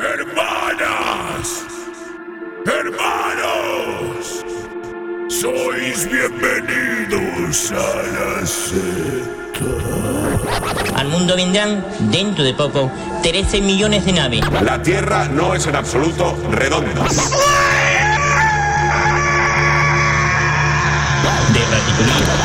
Hermanas, hermanos, sois bienvenidos a la secta. Al mundo vendrán, dentro de poco, 13 millones de naves. La Tierra no es en absoluto redonda. De.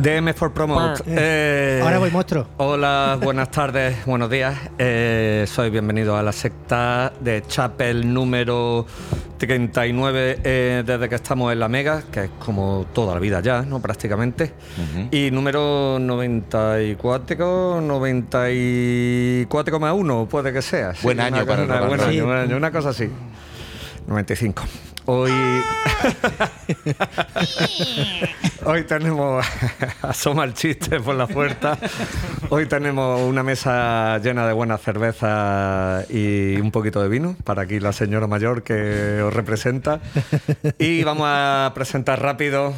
DM for Promote. Eh, Ahora voy, monstruo. Hola, buenas tardes, buenos días. Eh, soy bienvenido a la secta de Chapel número 39 eh, desde que estamos en la Mega, que es como toda la vida ya, ¿no? Prácticamente. Y número 94, 94,1 puede que sea. sí, Buen una año para rock and buen año, buen año, una cosa así. 95. Hoy. Hoy tenemos. Asoma el chiste por la puerta. Hoy tenemos una mesa llena de buena cerveza y un poquito de vino para aquí la señora mayor que os representa. Y vamos a presentar rápido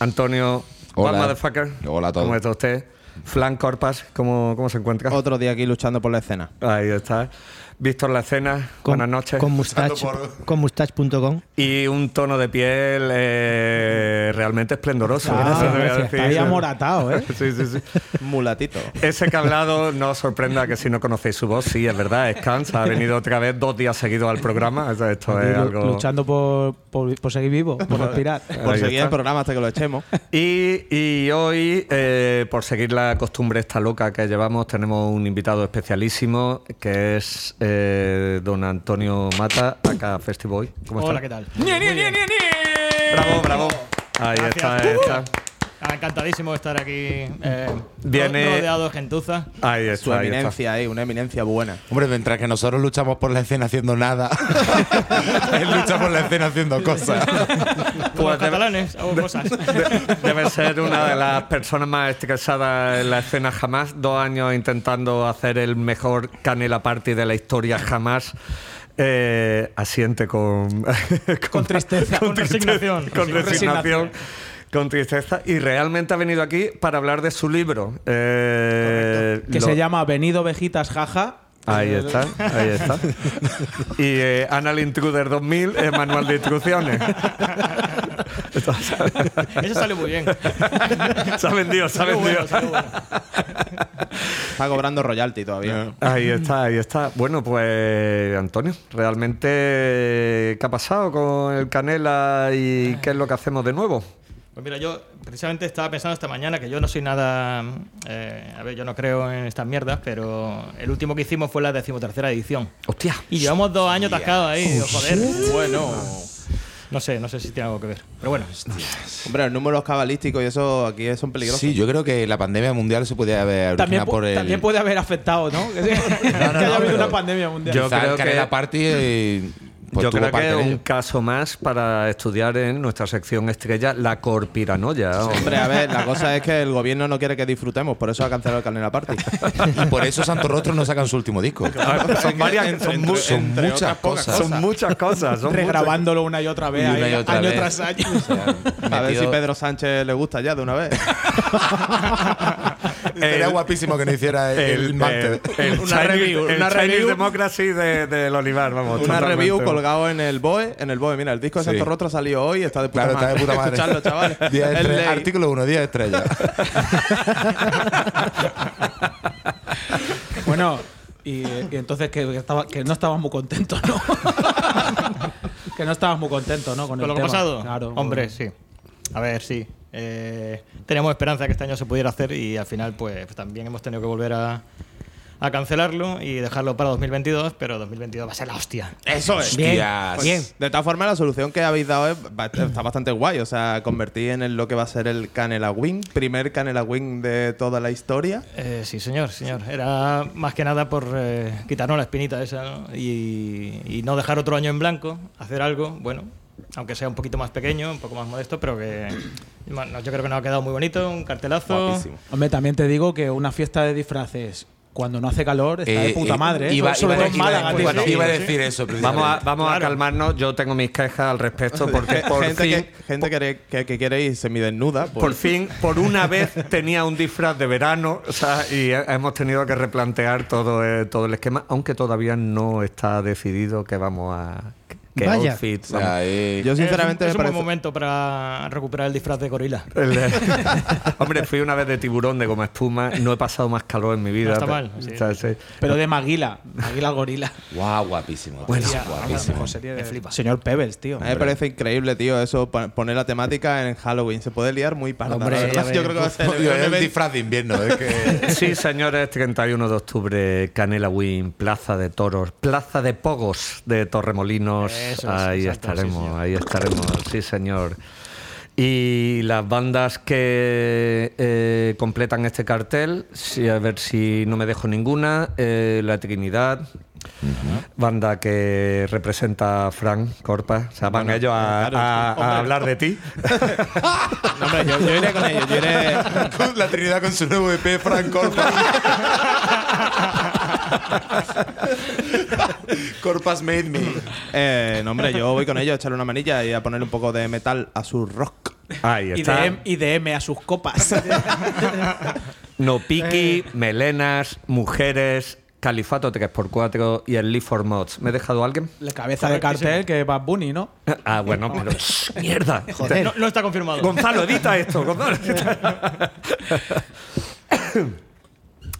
Antonio. Hola. Motherfucker. Hola a todos. ¿Cómo está usted? Flan Corpas, ¿cómo, cómo se encuentra? Otro día aquí luchando por la escena. Ahí está. Víctor La Escena, buenas noches. Con mustache, con mustache.com. Y un tono de piel eh, realmente esplendoroso. Ah, gracias. decir. Está ahí amoratado, ¿eh? Sí, sí, sí. Mulatito. Ese cablado no os sorprenda que si no conocéis su voz, sí, es verdad, es Kans. Ha venido otra vez dos días seguidos al programa. Esto es algo. Luchando por, por, por seguir vivo, por respirar. Por Ahí seguir está. el programa hasta que lo echemos. Y, y hoy, eh, por seguir la costumbre esta loca que llevamos, tenemos un invitado especialísimo que es eh, don Antonio Mata, acá Festiboy. ¿Cómo Hola, está? ¿qué tal? Bravo, bravo. Ahí Gracias. está, ahí está. Ah, Encantadísimo de estar aquí eh, Viene- ro- rodeado de gentuza. Ahí está. Su ahí está. eminencia ahí, una eminencia buena. Hombre, mientras que nosotros luchamos por la escena haciendo nada, él lucha por la escena haciendo cosas. Como los catalanes, hago cosas. de- debe ser una de las personas más estresadas en la escena jamás. Dos años intentando hacer el mejor Canela Party de la historia jamás. Eh, asiente con, Con tristeza, con resignación. Con Sí, con resignación. Con tristeza. Y realmente ha venido aquí para hablar de su libro. Eh, Que lo- se llama Venido Vejitas Jaja. Ahí está, ahí está. Y eh, Anal Intruder 2000, eh, manual de instrucciones. Eso sale muy bien. se ha vendido, se ha vendido. bueno, salió bueno. Está cobrando royalty todavía. Ahí está, ahí está. Bueno, pues Antonio, realmente, ¿qué ha pasado con el Canela y qué es lo que hacemos de nuevo? Pues mira, yo precisamente estaba pensando esta mañana que yo no soy nada. eh, a ver, yo no creo en estas mierdas, pero el último que hicimos fue la decimotercera edición. Hostia. Y llevamos dos años atascados ahí. digo, joder. Bueno. No sé, no sé si tiene algo que ver. Pero bueno, Hombre, los números cabalísticos y eso aquí son peligrosos. Sí, yo creo que la pandemia mundial se podía haber También, pu- por el. también puede haber afectado, ¿no? Que, que haya habido una pandemia mundial. Yo creo que- Party. Pues Yo creo que es un caso más para estudiar en nuestra sección estrella, la corpiranoia. Hombre, a ver, la cosa es que el gobierno no quiere que disfrutemos, por eso ha cancelado el Canela Party. Y por eso Santo Rostro no sacan su último disco. son varias, Entre- son, entre- mu- son entre muchas cosas. son muchas cosas. Son. Regrabándolo una y otra vez, Y una ahí, y otra año vez. tras año. O sea, A ver si Pedro Sánchez le gusta ya de una vez. Sería guapísimo que no hiciera el, el máster. el Una review, el una review. Democracy de- del Olivar, vamos. Una review colgado en el BOE. En el BOE, mira, el disco de Sí. Santo Rostro ha salido hoy y está de puta Claro, está madre. de madre. Chavales. Artículo 1, 10 estrellas. Bueno, y, y entonces que, que estaba, que no estabas muy contentos, ¿no? que no estabas muy contentos, ¿no? Con, con el lo tema. pasado. Claro. Hombre, sí. A ver, sí. Eh, teníamos esperanza de que este año se pudiera hacer y al final, pues también hemos tenido que volver a, a cancelarlo y dejarlo para 2022, pero 2022 va a ser la hostia. Eso es. Bien, Hostias. bien. De todas formas, la solución que habéis dado es, está bastante guay. O sea, convertir en el- lo que va a ser el Canela Wing, primer Canela Wing de toda la historia. Eh, sí, señor, señor. Era más que nada por eh, quitarnos la espinita esa ¿no? y, y no dejar otro año en blanco, hacer algo, bueno. Aunque sea un poquito más pequeño, un poco más modesto, pero que bueno, yo creo que nos ha quedado muy bonito, un cartelazo. Guapísimo. Hombre, también te digo que una fiesta de disfraces cuando no hace calor está de Eh, puta eh, madre. ¿eh? Iba, Málaga, bueno, a decir eso. Vamos a, precisamente. vamos a calmarnos. Yo tengo mis quejas al respecto porque por gente fin, que, gente que, que, que quiere ir semidesnuda. pues- por fin, por una vez tenía un disfraz de verano o sea, y he- hemos tenido que replantear todo, eh, todo el esquema, aunque todavía no está decidido que vamos a. qué Vaya. outfit O sea, vamos- eh, Yo sinceramente es, me un buen parece. momento para recuperar el disfraz de gorila. El de- Hombre, fui una vez de tiburón de goma espuma. No he pasado más calor en mi vida. No está pero- mal, sí. sea, sí. Pero de Maguila. Maguila gorila. guau, guapísimo. Bueno, guapísimo. serie de Me flipa. Señor Pebbles, tío. A mí me parece increíble, tío, eso, pa- poner la temática en Halloween. Se puede liar muy parda. Hombre, la verdad. Yo creo que va a ser es el disfraz de invierno. Es que Sí, señores, 31 de octubre, Canela Win, Plaza de Toros, Plaza de Pogos de Torremolinos. Eso es, ahí exacto, estaremos, sí, ahí estaremos, sí, señor. Y las bandas que eh, completan este cartel, sí, a ver si no me dejo ninguna, eh, La Trinidad, banda que representa a Frank Corpa, o sea, van ellos a, claro, a- sí. a hablar de ti. No, hombre, yo, yo iré con ellos. Yo iré. la Trinidad con su nuevo EP, Frank Corpas. Corpas made me. Eh, no, hombre, yo voy con ellos a echarle una manilla y a ponerle un poco de metal a su rock. Ahí Y está. de, M, y de M a sus copas. No Piki, Melenas, Mujeres, Califato 3x4 y el Leaf for Mods. ¿Me he dejado alguien? La cabeza de cartel que es Bad Bunny, ¿no? Ah, bueno, pero. ¡Shh, ¡Mierda! Joder. No, no está confirmado. Gonzalo, edita esto. Gonzalo,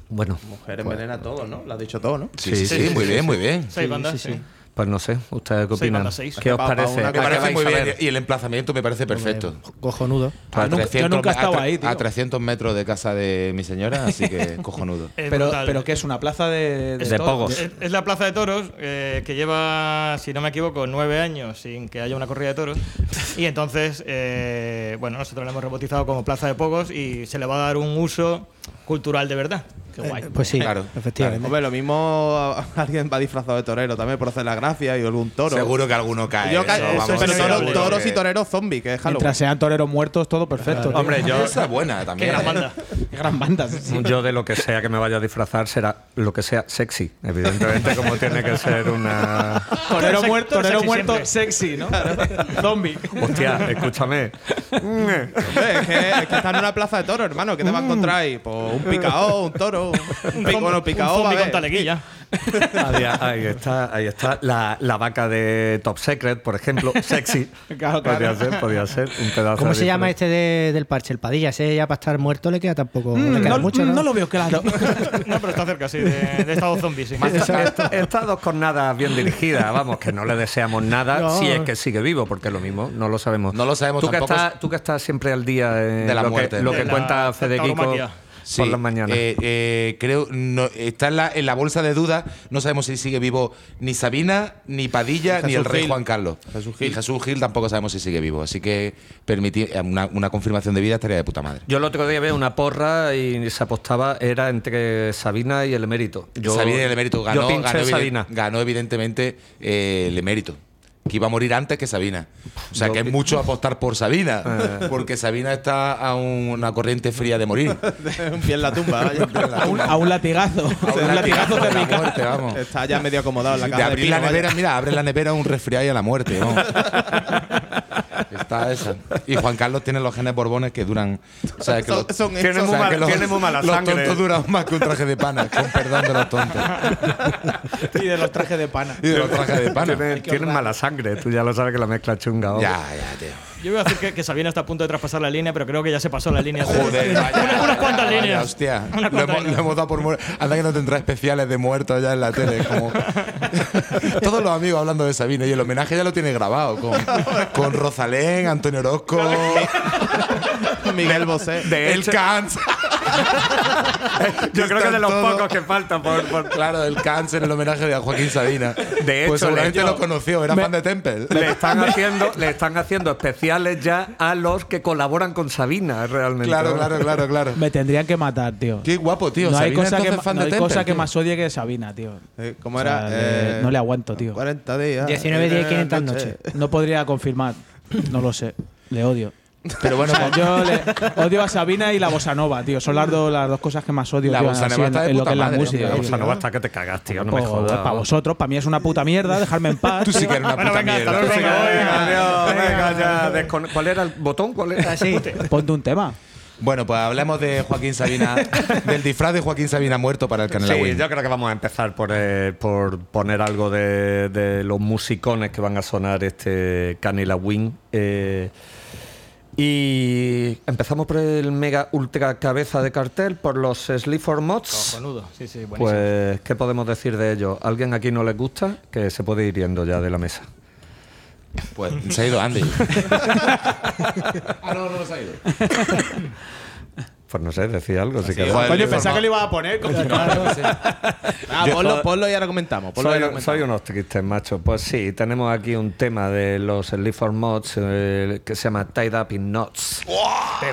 bueno, Mujeres, melena, todo, ¿no? Lo has dicho todo, ¿no? Sí, sí, sí, muy bien, muy bien. Seis bandas, sí. pues no sé. ¿Ustedes qué Seis opinan? bandas, seis. ¿Qué os Pa- pa parece? Me que ¿A qué parece muy bien y el emplazamiento me parece perfecto. Cojonudo. Ah, A nunca- yo 300 nunca he a estado tre- ahí, tío. A 300 metros de casa de mi señora, así que cojonudo. Pero, pero que es una plaza de, De todo. pogos. Es, es la Plaza de Toros, eh, que lleva, si no me equivoco, nueve años sin que haya una corrida de toros. Y entonces, eh, bueno, nosotros la hemos rebautizado como Plaza de Pogos y se le va a dar un uso cultural de verdad. Qué guay. Eh, Pues sí, Claro, efectivamente. Hombre, lo mismo alguien va disfrazado de torero también por hacer la gracia y algún toro. Seguro que alguno cae. Yo ca- eso, eso, pero seguro toro- que- toros y toreros zombies, que es Halloween. Mientras sean toreros muertos, todo perfecto. Hombre, yo, Esa es buena Qué también. gran ¿eh? banda. Qué gran banda. sí, sí. yo de lo que sea que me vaya a disfrazar será lo que sea sexy. Evidentemente, como tiene que ser una. Torero muerto, torero sexy muerto siempre. sexy, ¿no? Zombie. Hostia, escúchame. Hombre, es, que, es que está en una plaza de toros, hermano. ¿Qué te va a encontrar ahí? Pues un picao, un toro. Un, pico, bueno, picao un va a zombie con taleguilla. Ahí, ahí está, ahí está. La, la vaca de Top Secret, por ejemplo, sexy. Claro, claro. Podría ser, podría ser. Un pedazo ¿Cómo se llama este de- del parche? El Padilla. Ese ya para estar muerto le queda tampoco. le queda no, mucho, ¿no? no lo veo claro. No, pero está cerca, sí, de, de estado zombie, sí. Esta- Estas dos cornadas bien dirigidas, vamos, que no le deseamos nada No. si es que sigue vivo, porque es lo mismo, no lo sabemos. No lo sabemos tú que tampoco. estás Tú que estás siempre al día De la lo muerte. que, lo De que la cuenta Federico. Sí, por las mañanas. eh, eh, creo, no, está en la, en la bolsa de dudas. No sabemos si sigue vivo ni Sabina, ni Padilla, Jesús ni el rey Gil. Juan Carlos. Jesús Gil. Y Jesús Gil tampoco sabemos si sigue vivo. Así que permitir una, una confirmación de vida estaría de puta madre. Yo el otro día vi una porra y se apostaba, era entre Sabina y el emérito. Yo, Sabina y el emérito ganó, yo ganó, Sabina. ganó evidentemente eh, el emérito. Que iba a morir antes que Sabina. O sea que es mucho apostar por Sabina. Eh. Porque Sabina está a una corriente fría de morir. un pie en la tumba, vaya. A un, a un latigazo. un latigazo de la muerte, vamos. Está ya medio acomodado en la de caja de, abrir pino, la vaya. nevera, mira, abre la nevera un resfriado y a la muerte. vamos. Está esa. Y Juan Carlos tiene los genes borbones que duran. O sea, que Son- los- son muy o sea, mal- que los, tiene muy mala los sangre. tontos duran más que un traje de pana, con perdón de los tontos. Y de los trajes de pana. Y de los trajes de pana. Tiene, tiene mala sangre, tú ya lo sabes que la mezcla chunga. vamos. Ya, ya, tío. Yo voy a decir que, que Sabina está a punto de traspasar la línea, pero creo que ya se pasó la línea. Joder, vaya, Unas- unas cuantas vaya, líneas. Hostia, lo hemos, lo hemos dado por muerto. Anda que no tendrá especiales de muertos ya en la tele. Como... Todos los amigos hablando de Sabina y el homenaje ya lo tiene grabado con, con Rosalén, Antonio Orozco, Miguel Bosé. de El Cans. Yo creo que de los pocos que faltan por, por- Claro, el cáncer, el homenaje de a Joaquín Sabina. De hecho, pues seguramente lo conoció, era fan de Temple. le están haciendo le están haciendo especiales ya a los que colaboran con Sabina realmente Claro, ¿no? claro, claro, claro. Me tendrían que matar, tío. Qué guapo, tío. no hay cosa, que, entonces, ma- fan no de hay Temple, cosa que tío. más odie que Sabina, tío. Eh, ¿Cómo O era? sea, le- Eh, no le aguanto, tío. 40 días. 19 días y eh, 500 noche. noches. No podría confirmar. No lo sé. Le odio. Pero bueno, yo le odio a Sabina y la bossa nova, tío. Son las, dos- las dos cosas que más odio La tío, bossa así nova en, está de en lo puta que es la música. tío. o tío. sea no basta que te cagas tío no me Pues, jodas para vosotros, para mí es una puta mierda, dejarme en paz. tú sí que eres una Bueno, puta venga, hasta mierda. venga, Venga, venga, ya, ¿Cuál era el botón? ¿Cuál era? Así. Ponte un tema. Bueno, pues hablemos de Joaquín Sabina, del disfraz de Joaquín Sabina muerto para el Canela Sí, Win. yo creo que vamos a empezar por, eh, por poner algo de, de los musicones que van a sonar este Canela Wing. eh, y empezamos por el mega ultra cabeza de cartel, por los Sleaford Mods. Cojonudo, sí, sí, buenísimo. Pues, ¿qué podemos decir de ellos? ¿Alguien aquí no les gusta? Que se puede ir yendo ya de la mesa. Pues se ha ido Andy. ah, no, no se ha ido. Pues no sé, decía algo. Sí, queréis. joder, Coño, pensaba que lo iba a poner. coño. Ah, Yo- ponlo, ponlo y ahora comentamos. Ponlo y Soy, ahora comentamos. soy unos tristes, macho. Pues sí, tenemos aquí un tema de los Sleaford Mods eh, que se llama Tied Up in Knots.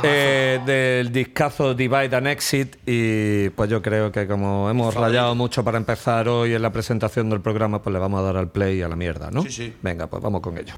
Eh, del discazo Divide and Exit. Y pues yo creo que como hemos rayado mucho para empezar hoy en la presentación del programa, pues le vamos a dar al play y a la mierda, ¿no? Sí, sí. Venga, pues vamos con ello.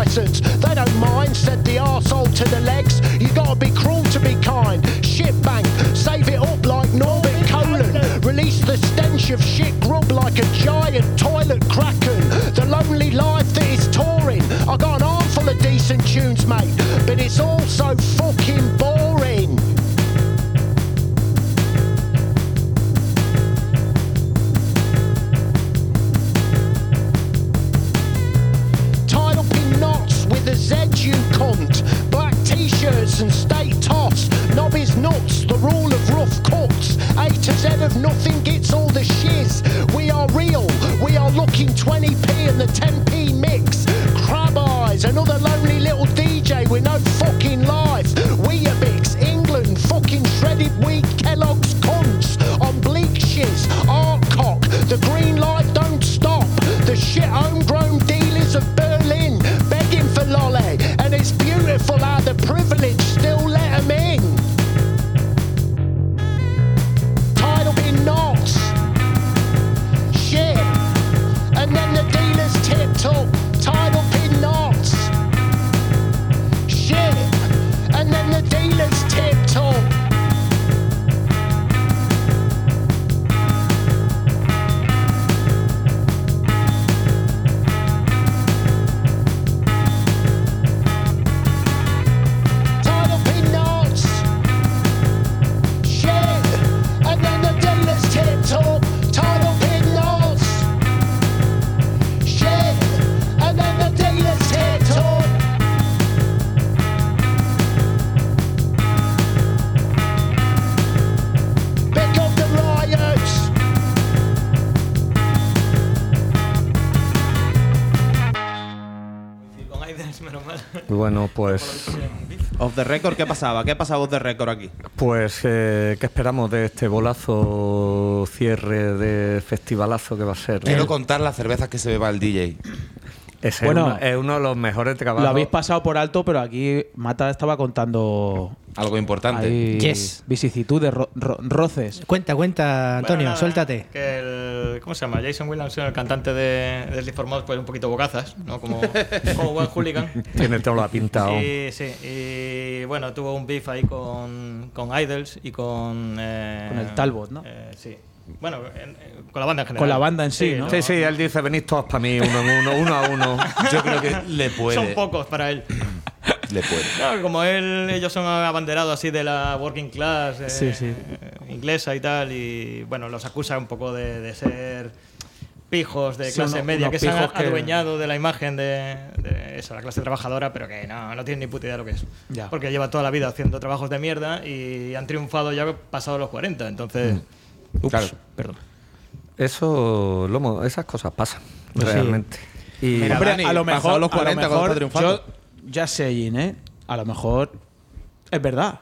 License. They don't mind, said the arsehole to the legs. Bueno, pues, Off the record, ¿qué pasaba? ¿Qué pasaba off the record aquí? pues eh, ¿qué esperamos de este bolazo cierre de festivalazo que va a ser? Quiero contar las cervezas que se beba el DJ. Ese Bueno, es, uno, es uno de los mejores trabajos. Lo habéis pasado por alto, pero aquí Mata estaba contando Algo importante. Yes. vicisitudes, ro- ro- roces. Cuenta, cuenta, Antonio, Bueno, suéltate. Que ¿Cómo se llama? Jason Williamson, el cantante de, de Sleep for Mods, pues un poquito bocazas, ¿no? Como, como buen hooligan. Tiene todo lo pintado. Y, sí, y bueno, tuvo un beef ahí con, con Idols y con. eh, Con el Talbot, ¿no? eh, sí. Bueno, en- en- con la banda en general. Con la banda en sí, ¿no? Sí, sí, él dice, venid todos para mí, uno en uno, uno a uno. Yo creo que le puede. Son pocos para él. Le puede. Claro, como él, ellos son abanderados así de la working class eh, Sí, sí. Inglesa y tal, y bueno, los acusa un poco de, de ser pijos de Sí, clase uno- media que se han que- adueñado de la imagen de, de eso, la clase trabajadora, pero que no, no tienen ni puta idea de lo que es. Ya. Porque lleva toda la vida haciendo trabajos de mierda y han triunfado ya pasados los 40, entonces... Mm. Ups, Claro. perdón. Eso, Lomo, esas cosas pasan, realmente. Y Mira, Hombre, Dani, a lo pasado mejor, los 40 a lo cuando mejor yo ya sé, Jin, ¿eh? A lo mejor es verdad.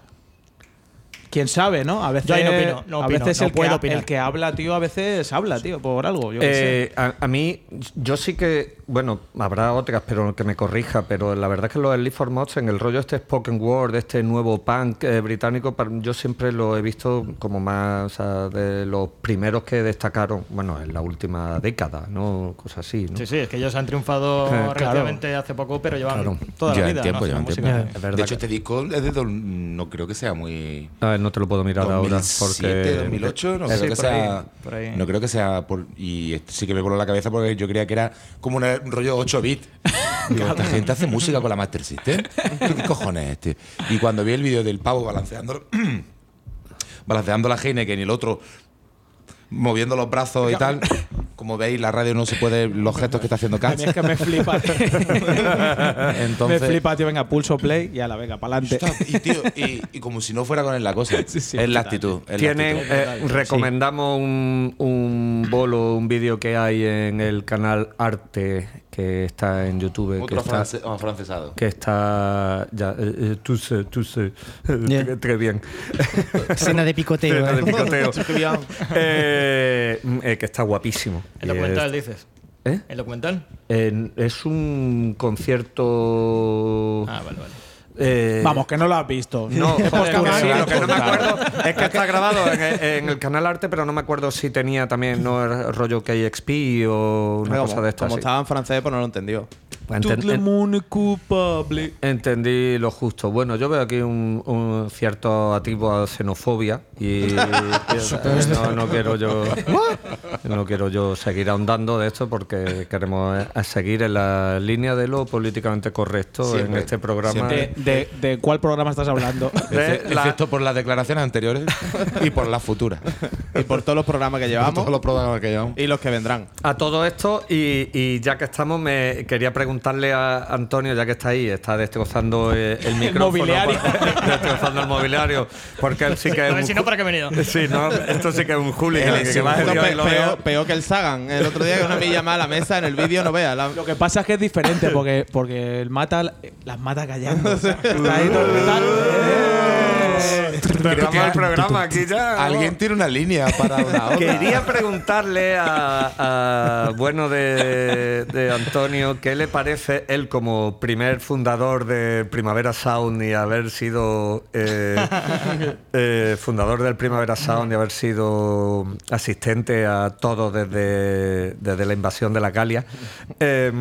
Quién sabe, ¿no? A veces, Yo ahí no opino, no a veces no el, puedo que, opinar. el que habla, tío, a veces habla, tío, por algo. Yo qué sé. Eh, a, a mí, yo sí que, bueno, habrá otras, pero que me corrija, pero la verdad es que los Elite for Mods, en el rollo este spoken word, este nuevo punk eh, británico, yo siempre lo he visto como más, o sea, de los primeros que destacaron, bueno, en la última década, ¿no? Cosas así, ¿no? Sí, sí, es que ellos han triunfado Eh, claro. relativamente hace poco, pero llevan Claro. toda la vida. tiempo, ¿no? llevan haciendo tiempo. música. Es verdad De hecho, este disco es de. No creo que sea muy. No te lo puedo mirar ahora, 2007, porque... 2008, no Sí, creo que ahí, sea. ahí. No creo que sea. Por, y esto sí que me voló la cabeza porque yo creía que era como un rollo 8 bits. Digo, esta gente hace música con la Master System. ¿Qué cojones es este? Y cuando vi el vídeo del pavo balanceando, balanceando la Heineken y el otro moviendo los brazos y tal, como veis, la radio no se puede. Los gestos que está haciendo A mí es que me flipa. Entonces- me flipa, tío. Venga, pulso play y a la venga, para adelante. Está- y, tío, y, y como si no fuera con él la cosa. Sí, sí, es la actitud. es la Tienen, actitud. eh, recomendamos un, un bolo, un vídeo que hay en el canal Arte que está en YouTube. que Otro está, france- afrancesado. que está ya, eh, tú sé, tú sé, Yeah. Très- très bien. Escena de picoteo. De ¿eh? picoteo. Eh, eh, que está guapísimo. El documental, es- dices. ¿Eh? ¿El documental? En- es un concierto. Ah, vale, vale. Eh, Vamos, que no lo has visto. No, postura, sí, lo que no me acuerdo es que está grabado en, en el canal Arte, pero no me acuerdo si tenía también no era rollo KXP o una como, cosa de estas. como sí. estaba en francés, pues no lo entendió. Entendí lo justo. Bueno, yo veo aquí un, un cierto atisbo a xenofobia y, y, no, no quiero yo no quiero yo seguir ahondando de esto porque queremos eh, seguir en la línea de lo políticamente correcto en este programa. De, de, ¿De cuál programa estás hablando? De Exce- la- Excepto por las declaraciones anteriores y por las futuras. Y por todos los programas que Por llevamos todos los programas que llevamos. y los que vendrán. A todo esto, y, y ya que estamos, me quería preguntarle a Antonio, ya que está ahí, está destrozando eh, el micrófono. mobiliario. para- destrozando el mobiliario. Porque él sí que A es ver un si no, ¿para qué he venido? Sí, no, esto sí que es un hooligan. Que, que peor, que el Sagan. El otro día que una milla más a la mesa en el vídeo no vea. La- Lo que pasa es que es diferente porque, porque el mata las mata callando. o sea, está ahí todo el El programa aquí ya. Alguien tiene una línea para una hora. Quería preguntarle a, a, bueno de, de Antonio qué le parece él como primer fundador de Primavera Sound y haber sido eh, eh, fundador del Primavera Sound y haber sido asistente a todo desde, desde la invasión de la Galia. Eh,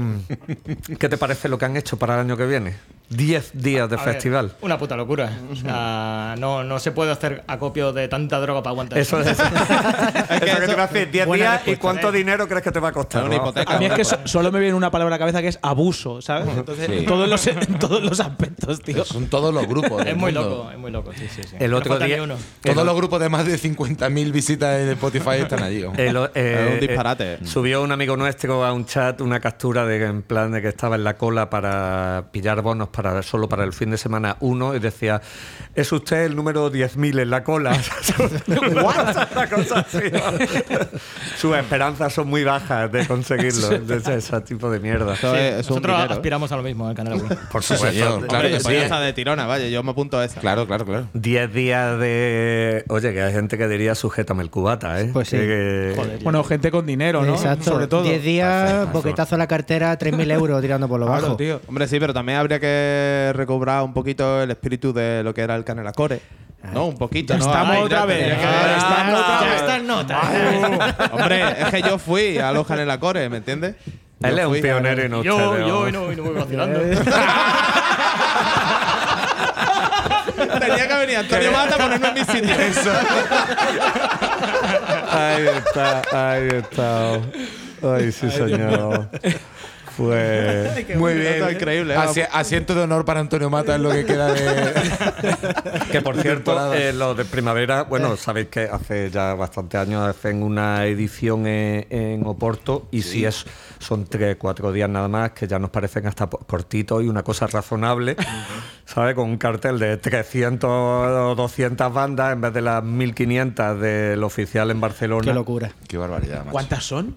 ¿Qué te parece lo que han hecho para el año que viene? Diez días de A ver, festival. una puta locura. O sea, no, no se puede hacer acopio de tanta droga para aguantar. Eso es. eso que te iba a decir, 10 Buena días y cuánto ¿eh? dinero crees que te va a costar. Una ¿no? hipoteca. A mí es que so- solo me viene una palabra a la cabeza que es abuso, ¿sabes? Entonces, Sí. en, todos los, en todos los aspectos, tío. Son todos los grupos. Es muy mundo. loco, es muy loco, sí, sí, sí. El otro día- uno. Todos los grupos de más de 50.000 visitas en Spotify están allí. eh, Es un disparate. eh, subió un amigo nuestro a un chat una captura de en plan de que estaba en la cola para pillar bonos para solo para el fin de semana uno y decía es usted el número 10.000 en la cola sus esperanzas son muy bajas de conseguirlo de ese, ese tipo de mierda un Nosotros dinero. aspiramos a lo mismo en canal. Wii. por Sí, supuesto señor, claro yo sí. soy esa de tirona, vaya, yo me apunto a esa. Claro, claro, claro. 10 días de oye que hay gente que diría sujétame el cubata ¿eh? Pues sí. Que- que- Joder, Bueno, gente con dinero, ¿no? Exacto. Sobre todo. 10 días, boquetazo a la cartera, 3.000 euros tirando por lo Claro, bajo. tío. Hombre, sí, pero también habría que recobrar un poquito el espíritu de lo que era el Canelacore. ¿No? Un poquito, Ya ¿no? estamos otra vez. que- Ya estamos otra Ya vez. está en nota. Hombre, es que yo fui a los Canelacore, ¿me entiendes? él Yo es un pionero no Yo, yo, ¿no? y no, y no voy vacilando. Te Tenía que venir Antonio Mata a ponerme en mi sitio. Ahí está, ahí está. Ay, sí, señor. Pues. Muy bien. increíble, ¿eh? Asi- asiento de honor para Antonio Mata es lo que queda de. Que por cierto, eh, los de primavera, bueno, sabéis que hace ya bastantes años hacen una edición en, en Oporto y si es son tres, cuatro días nada más que ya nos parecen hasta cortitos y una cosa razonable, ¿sabes? Con un cartel de 300 o 200 bandas en vez de las 1500 del oficial en Barcelona. Qué locura. Qué barbaridad, macho. ¿Cuántas son?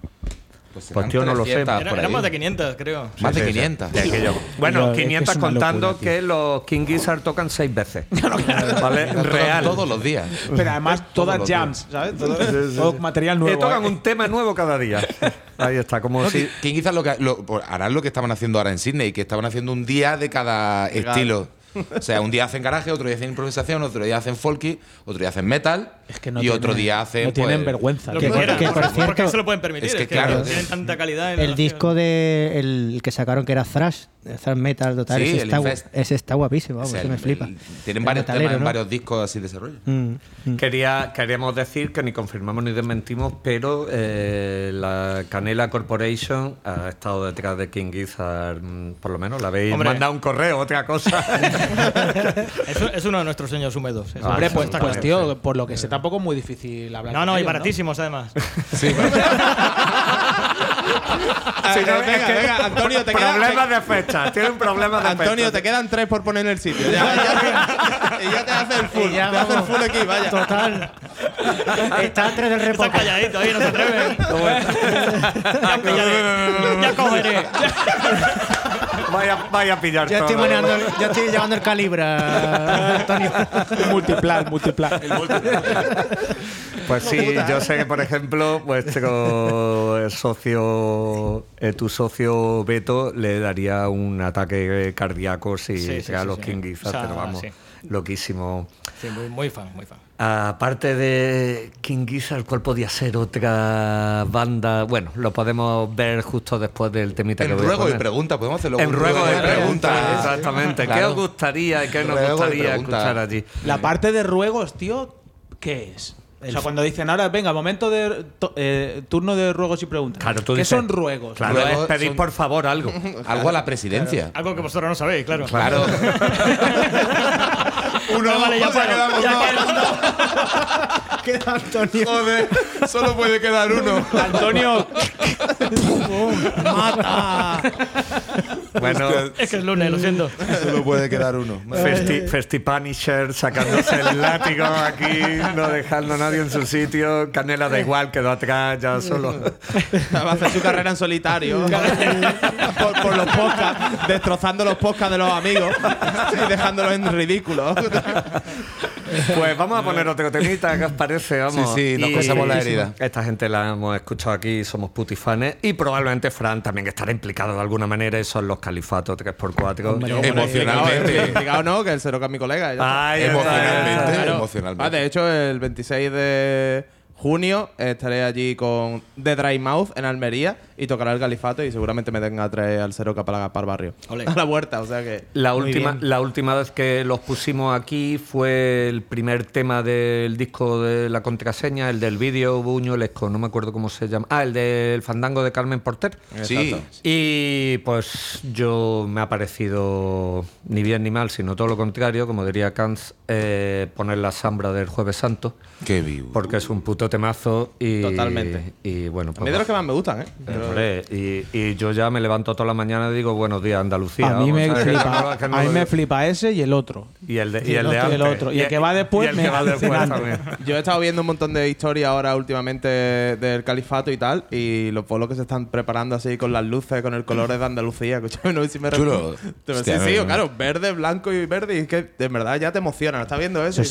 Pues, Pues, tío, no lo sé. 300 Era, más de 500, creo. Más de Sí, sí, 500. de aquello. Pero Bueno, es que 500 es una contando locura, que los King Gizzard tocan seis veces. ¿Vale? Todos- Real. Todos los días. Pero además todas jams, ¿sabes? Todo, todo material Que nuevo. tocan ¿eh? un tema nuevo cada día. Ahí está, como No, si. que quizás lo que lo- pues, harán lo que estaban haciendo ahora en Sydney, que estaban haciendo un día de cada estilo. O sea, un día hacen garaje, otro día hacen improvisación, otro día hacen folky, otro día hacen metal Es que no y otro día hacen. No tienen pues, vergüenza. Lo Que que por- quieran. que por ¿Por qué cierto- no se lo pueden permitir? Es que claro. tienen tanta calidad. en El la- disco de el que sacaron que era thrash, thrash metal total, Sí, ese, está, ese guapísimo, vamos, o sea, ese me el- flipa. el- tienen El varios metalero, temas en ¿no? varios discos así de desarrollo. Mm, mm. Quería, queríamos decir que ni confirmamos ni desmentimos, pero eh, la Canela Corporation ha estado detrás de King Gizzard, mm, por lo menos. La habéis Hombre. mandado un correo, otra cosa. Es, es uno de nuestros sueños húmedos. Hombre, pues, pues tío, por lo que sé, tampoco es muy difícil hablar. No, no, y baratísimos además. Ah, Si no, venga, es que- venga, Antonio, te quedan, problemas de fecha. Tiene un problema de Antonio, fecha. te quedan tres por poner en el sitio. Ya, ya, y ya te hace el full. Y ya te hace el vamos. full aquí, vaya. Total. Está tres del Está calladito ahí, no se atreve. ya pillaré. Ya cogeré. Vaya, vaya a pillar Ya estoy, todo. manejando el- ya estoy llevando el calibre, Antonio. multiplan, multiplan. Pues sí, yo sé que, por ejemplo, vuestro socio, eh, tu socio Beto, le daría un ataque cardíaco si Sí, sí, sí, los sí. King Gizzard, O sea, pero vamos, sí. loquísimo. Sí, muy, muy fan, muy fan. Aparte de King Gizzard, ¿cuál podía ser otra banda? Bueno, lo podemos ver justo después del temita que En voy a ruego y poner. pregunta, podemos hacerlo. En un ruego de preguntas. preguntas, exactamente. ¿Qué os gustaría y qué nos Ruego y gustaría pregunta. escuchar allí? La parte de ruegos, tío, ¿qué es? O sea, cuando dicen ahora, venga, momento de to- eh, turno de ruegos y preguntas. Claro, tú ¿Qué dices- son ruegos? Claro, Ruegos es pedir son- por favor algo. Algo a la presidencia. Algo que vosotros no sabéis, claro. Claro. Uno, vale, ya paro, ya paro. Queda Antonio. Joder, solo puede quedar uno. Antonio, ¡Mata! Bueno, Es que es lunes, lo siento. Solo puede quedar uno. Festi, Festipunisher sacándose el látigo aquí, no dejando a nadie en su sitio. Canela da igual, quedó atrás ya solo. Va a hacer su carrera en solitario. por, por los podcasts. Destrozando los podcasts de los amigos. y dejándolos en ridículo. Pues vamos a poner otro temita, ¿qué os parece? Vamos. Sí, sí, nos cosemos la herida. Esta gente la hemos escuchado aquí, somos putifanes. Y probablemente Fran también estará implicado de alguna manera. y Son los califatos 3x4. Emocionalmente. Explicado no, que el Cero que es mi colega. Ay, está. Emocionalmente. Claro. Emocionalmente. Ah, de hecho, el 26 de junio estaré allí con The Dry Mouth en Almería y tocará el Califato y seguramente me tenga a traer al Cero para, para el barrio. A la huerta, o sea que. La última, bien. la última vez que los pusimos aquí fue el primer tema del disco de la contraseña, el del vídeo Buñuelesco, no me acuerdo cómo se llama. Ah, el del fandango de Carmen Porter. Sí. Y pues yo me ha parecido ni bien ni mal, sino todo lo contrario, como diría Kant, eh, poner la sambra del Jueves Santo, Qué vivo. porque es un puto temazo y Totalmente. Y bueno, A pues mí de los que más me gustan, ¿eh? Pero- Hombre, y, y yo ya me levanto toda la mañana y digo buenos días Andalucía. a mí me flipa, no- que no a mí me flipa ese y el otro. Y el de, y Y el el de otro y el antes. otro. Y el que va después y el me que va después alucinante. también. Yo he estado viendo un montón de historias ahora últimamente del califato y tal, y los pueblos que se están preparando así con las luces, con el color de Andalucía. Escúchame, no sé si me Chulo. Te- Hostia, sí, sí, no, claro, verde, blanco y verde, y es que de verdad ya te emociona. ¿Estás viendo eso?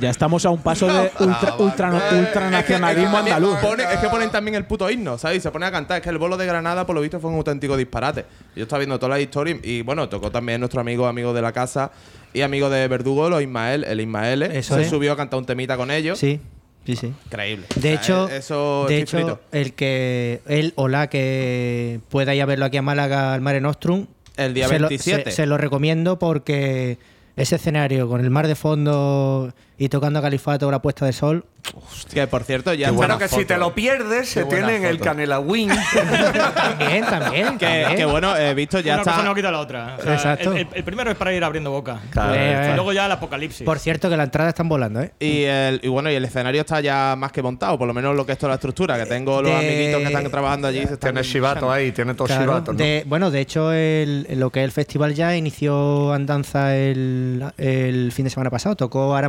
Ya estamos a un paso de ultra, ultra, ultranacionalismo es que también andaluz. pone- es que ponen también el puto himno, ¿sabes? Y se pone a cantar. Es que el bolo de Granada, por lo visto, fue un auténtico disparate. Yo estaba viendo todas las historias y, bueno, tocó también nuestro amigo, amigo de la casa y amigo de Verdugo, los Ismael, el Ismael. Eso se es. subió a cantar un temita con ellos. Sí, sí, sí. Increíble. De O sea, hecho, eh, eso de hecho frito. el que él o la que pueda ir a verlo aquí a Málaga al Mare Nostrum, El día se lo- 27. se, se lo recomiendo porque ese escenario con el mar de fondo y tocando a Califato a la puesta de sol. Que por cierto, ya Claro que si te lo pierdes, se tiene en el. Canela Wing. También, también. Que, también. que bueno, he visto ya Una cosa está. no quita la otra. O sea, Exacto. El, el- el primero es para ir abriendo boca. Claro, Eh, Y luego ya el apocalipsis. Por cierto, que la entrada están volando, ¿eh? Y, el, y bueno, y el escenario está ya más que montado, por lo menos lo que es toda la estructura, que tengo los De- amiguitos que están trabajando allí. se están Tiene Shibato ahí, tiene todo Claro, Shibato, ¿no? de- bueno, de hecho, el- lo que es el festival ya inició andanza el, el fin de semana pasado. Tocó Ara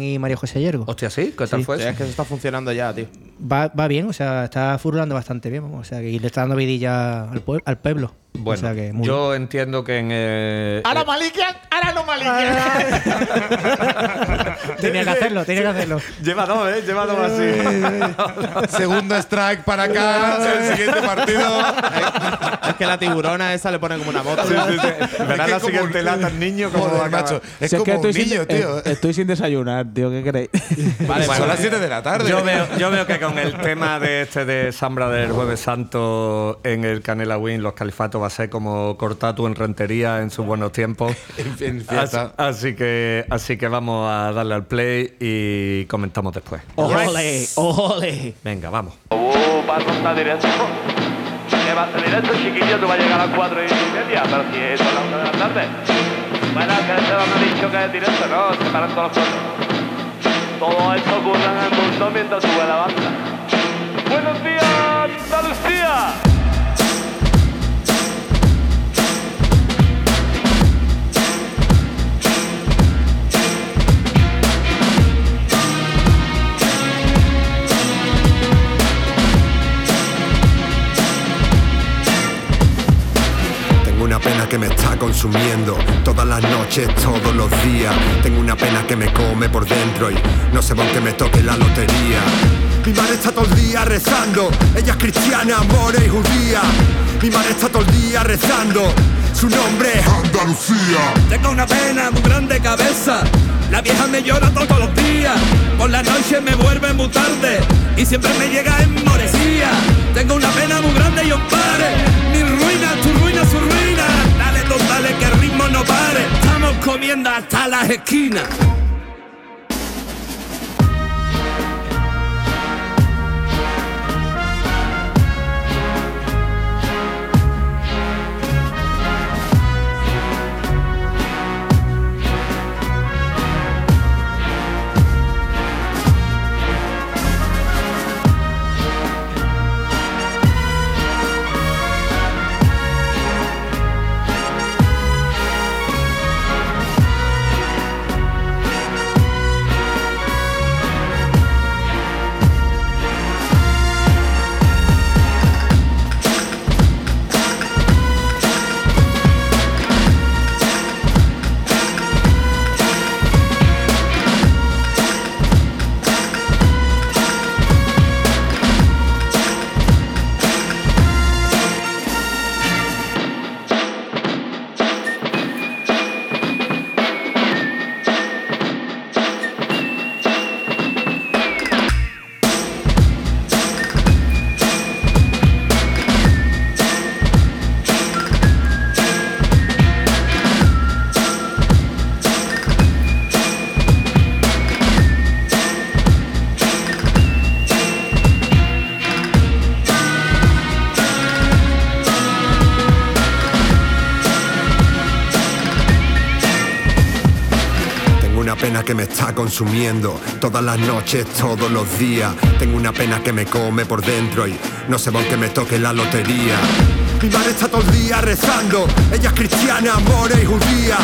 Y María José Yergo. Hostia, ¿sí? ¿Qué tal Sí. fue Sí, eso? es que eso está funcionando ya, tío. Va, va bien, o sea, está furulando bastante bien. vamos, O sea, que y le está dando vidilla al, pue- al pueblo. Bueno, o sea que muy yo entiendo que en. eh, Ahora Malikian, ahora no Malikian. Tenía que hacerlo, tenía que hacerlo. Lleva dos, ¿eh? Lleva dos así. Segundo strike para acá. el siguiente partido. Es que la tiburona esa le pone como una moto. Verás Es que la como siguiente lata, niño, como Joder, macho. Es Si como que un estoy, niño, sin, tío. eh, estoy sin desayunar, tío, ¿qué queréis? Vale, Son las 7 de la tarde. Yo veo, yo veo que con el tema de este de Sambra del Jueves Santo en el Canela Wing, los califatos va a ser como Cortatu en Rentería en sus buenos tiempos. En- en Así, fiesta. así que, así que vamos a darle al play y comentamos después. ¡Ole! ¡Ole! Venga, vamos. Uh, paso está directo. Que va directo, chiquillo, tú vas a llegar a las 4 y media, pero si es a las 1 de la tarde. Bueno, que este me ha dicho que es directo, ¿no? Se paran todos los cosas. Todo esto ocurre en el mundo mientras sube la banda. ¡Buenos días, Andalucía! Tengo una pena que me está consumiendo todas las noches, todos los días. Tengo una pena que me come por dentro y no sé por qué me toque la lotería. Mi madre está todo el día rezando, ella es cristiana, amor y judía. Mi madre está todo el día rezando, su nombre es Andalucía. Tengo una pena muy grande cabeza. La vieja me llora todos los días. Por la noche me vuelve muy tarde. Y siempre me llega en moresía. Tengo una pena muy grande y os pare. Mi ruina, tu ruina, su ruina. Dale, que el ritmo no pare. Estamos comiendo hasta las esquinas. Me está consumiendo todas las noches, todos los días. Tengo una pena que me come por dentro y no sé por qué me toque la lotería. Mi madre está todo el día rezando, ella es cristiana, amor y judía.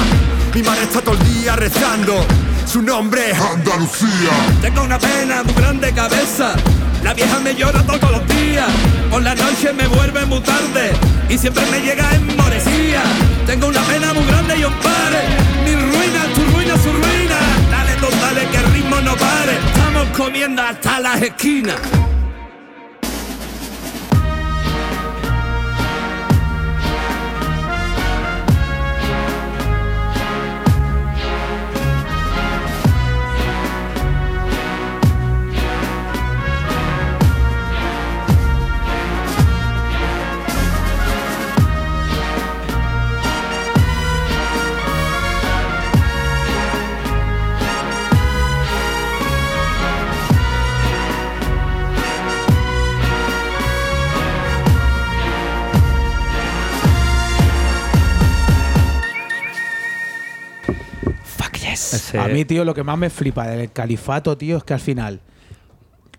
Mi madre está todo el día rezando, su nombre es Andalucía. Tengo una pena muy grande cabeza. La vieja me llora todos los días. Por la noche me vuelve muy tarde. Y siempre me llega en moresía. Tengo una pena muy grande y os pare. Mi ruina, tu ruina, su ruina. Estamos comiendo hasta las esquinas. A mí, tío, lo que más me flipa del califato, tío, es que al final,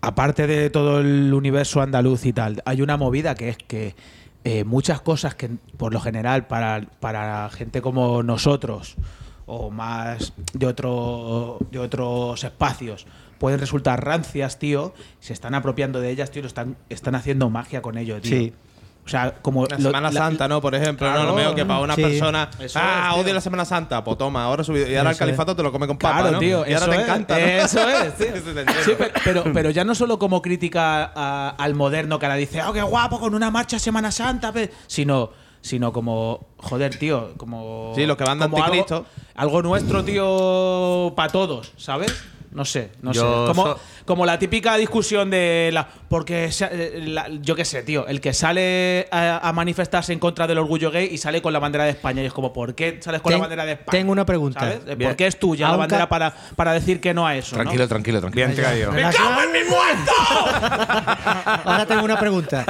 aparte de todo el universo andaluz y tal, hay una movida que es que eh, muchas cosas que, por lo general, para, para gente como nosotros o más de, otro, de otros espacios, pueden resultar rancias, tío, se están apropiando de ellas, tío, lo están, están haciendo magia con ello, tío. Sí. O sea, como. La lo- Semana la- Santa, ¿no? Por ejemplo, Claro. no lo veo que para una Sí. persona. Eso ah, es, odio la Semana Santa. Pues toma, ahora subido. Y ahora el es. califato te lo come con papa. Claro, ¿no? tío, Y ahora eso te es, encanta. ¿no? Eso es, tío. Sí, pe- pero, pero ya no solo como crítica a- al moderno que ahora dice, oh, qué guapo, con una marcha Semana Santa, pe", sino, sino como, joder, tío, como. Sí, los que van de como anticristo. Algo, algo nuestro, tío, para todos, ¿sabes? No sé, no Yo sé. Como, so- como la típica discusión de la. Porque, se- eh, la- yo qué sé, tío, el que sale a, a manifestarse en contra del orgullo gay y sale con la bandera de España. Y es como, ¿por qué sales con Ten- la bandera de España? tengo una pregunta. ¿Sabes? ¿Por qué es tuya la bandera para, para decir que no a eso? ¿no? Tranquilo, tranquilo, tranquilo. Bien traído. ¡Me cago en mi muerto! Ahora tengo una pregunta.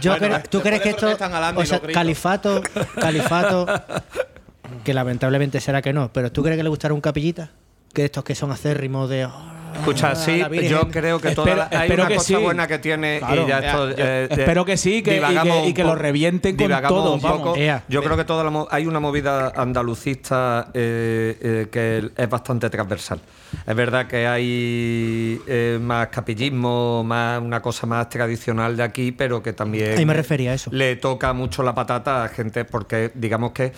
Yo Bueno, cre- ¿Tú crees que esto, o sea, califato, califato, que lamentablemente será que no, pero ¿tú crees que le gustará un capillita? Que estos que son acérrimos de... oh, Escucha, sí, la Virgen. yo creo que toda Espero- la- hay una que cosa sí. buena que tiene Claro. y ya esto. Ya, eh, eh, espero que sí, que- y que- y que lo revienten con todo, un poco. Yo creo que toda la hay una movida andalucista eh, eh, que es bastante transversal. Es verdad que hay más capillismo, más una cosa más tradicional de aquí, pero que también Ahí me refería a eso. le toca mucho la patata a gente porque digamos que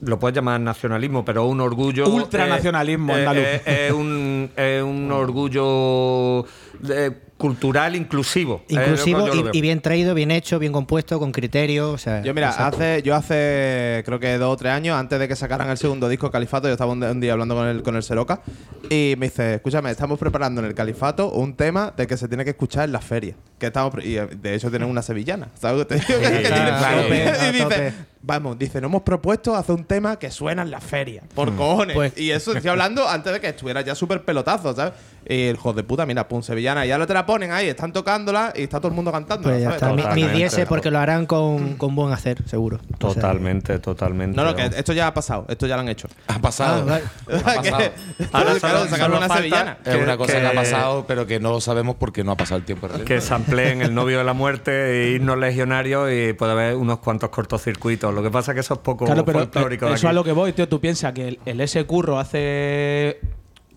lo puedes llamar nacionalismo, pero un orgullo. Ultranacionalismo eh, andaluz. eh, eh, es un, es un orgullo eh, cultural inclusivo. Eh, Inclusivo y, bien traído, bien hecho, bien compuesto, con criterio. O sea, Yo, mira, exacto. hace, yo hace creo que dos o tres años, antes de que sacaran el segundo disco Califato, yo estaba un, un día hablando con el, con el Seroca y me dice, escúchame, estamos preparando en el Califato un tema de que se tiene que escuchar en las ferias. Que estamos, y eh, de hecho tienen una sevillana. ¿Sabes lo que te digo? Y dice, vamos, dice, nos hemos propuesto hacer un tema que suena en las ferias. Por Hmm. cojones. Pues- y eso estoy hablando antes de que estuviera ya súper pelotazo, ¿sabes? Y el hijo de puta, mira, pum, sevillana. Y ahora te la ponen ahí, están tocándola y está todo el mundo cantando. Pues ya está. Mi, mi. 10 porque lo harán con, con buen hacer, seguro. O sea, Totalmente, totalmente. No, no, que esto ya ha pasado. Esto ya lo han hecho. Ha pasado. Ah, vale. Ha pasado. Ahora Claro, sacaron una sevillana. Es una cosa que, ha pasado, pero que no lo sabemos porque no ha pasado el tiempo. realmente. que se empleen el novio de la muerte, e himnos legionarios y puede haber unos cuantos cortocircuitos. Lo que pasa es que eso es poco Claro, pero folclórico. de eso a aquí. lo que voy, tío. Tú piensas que el, el ese curro hace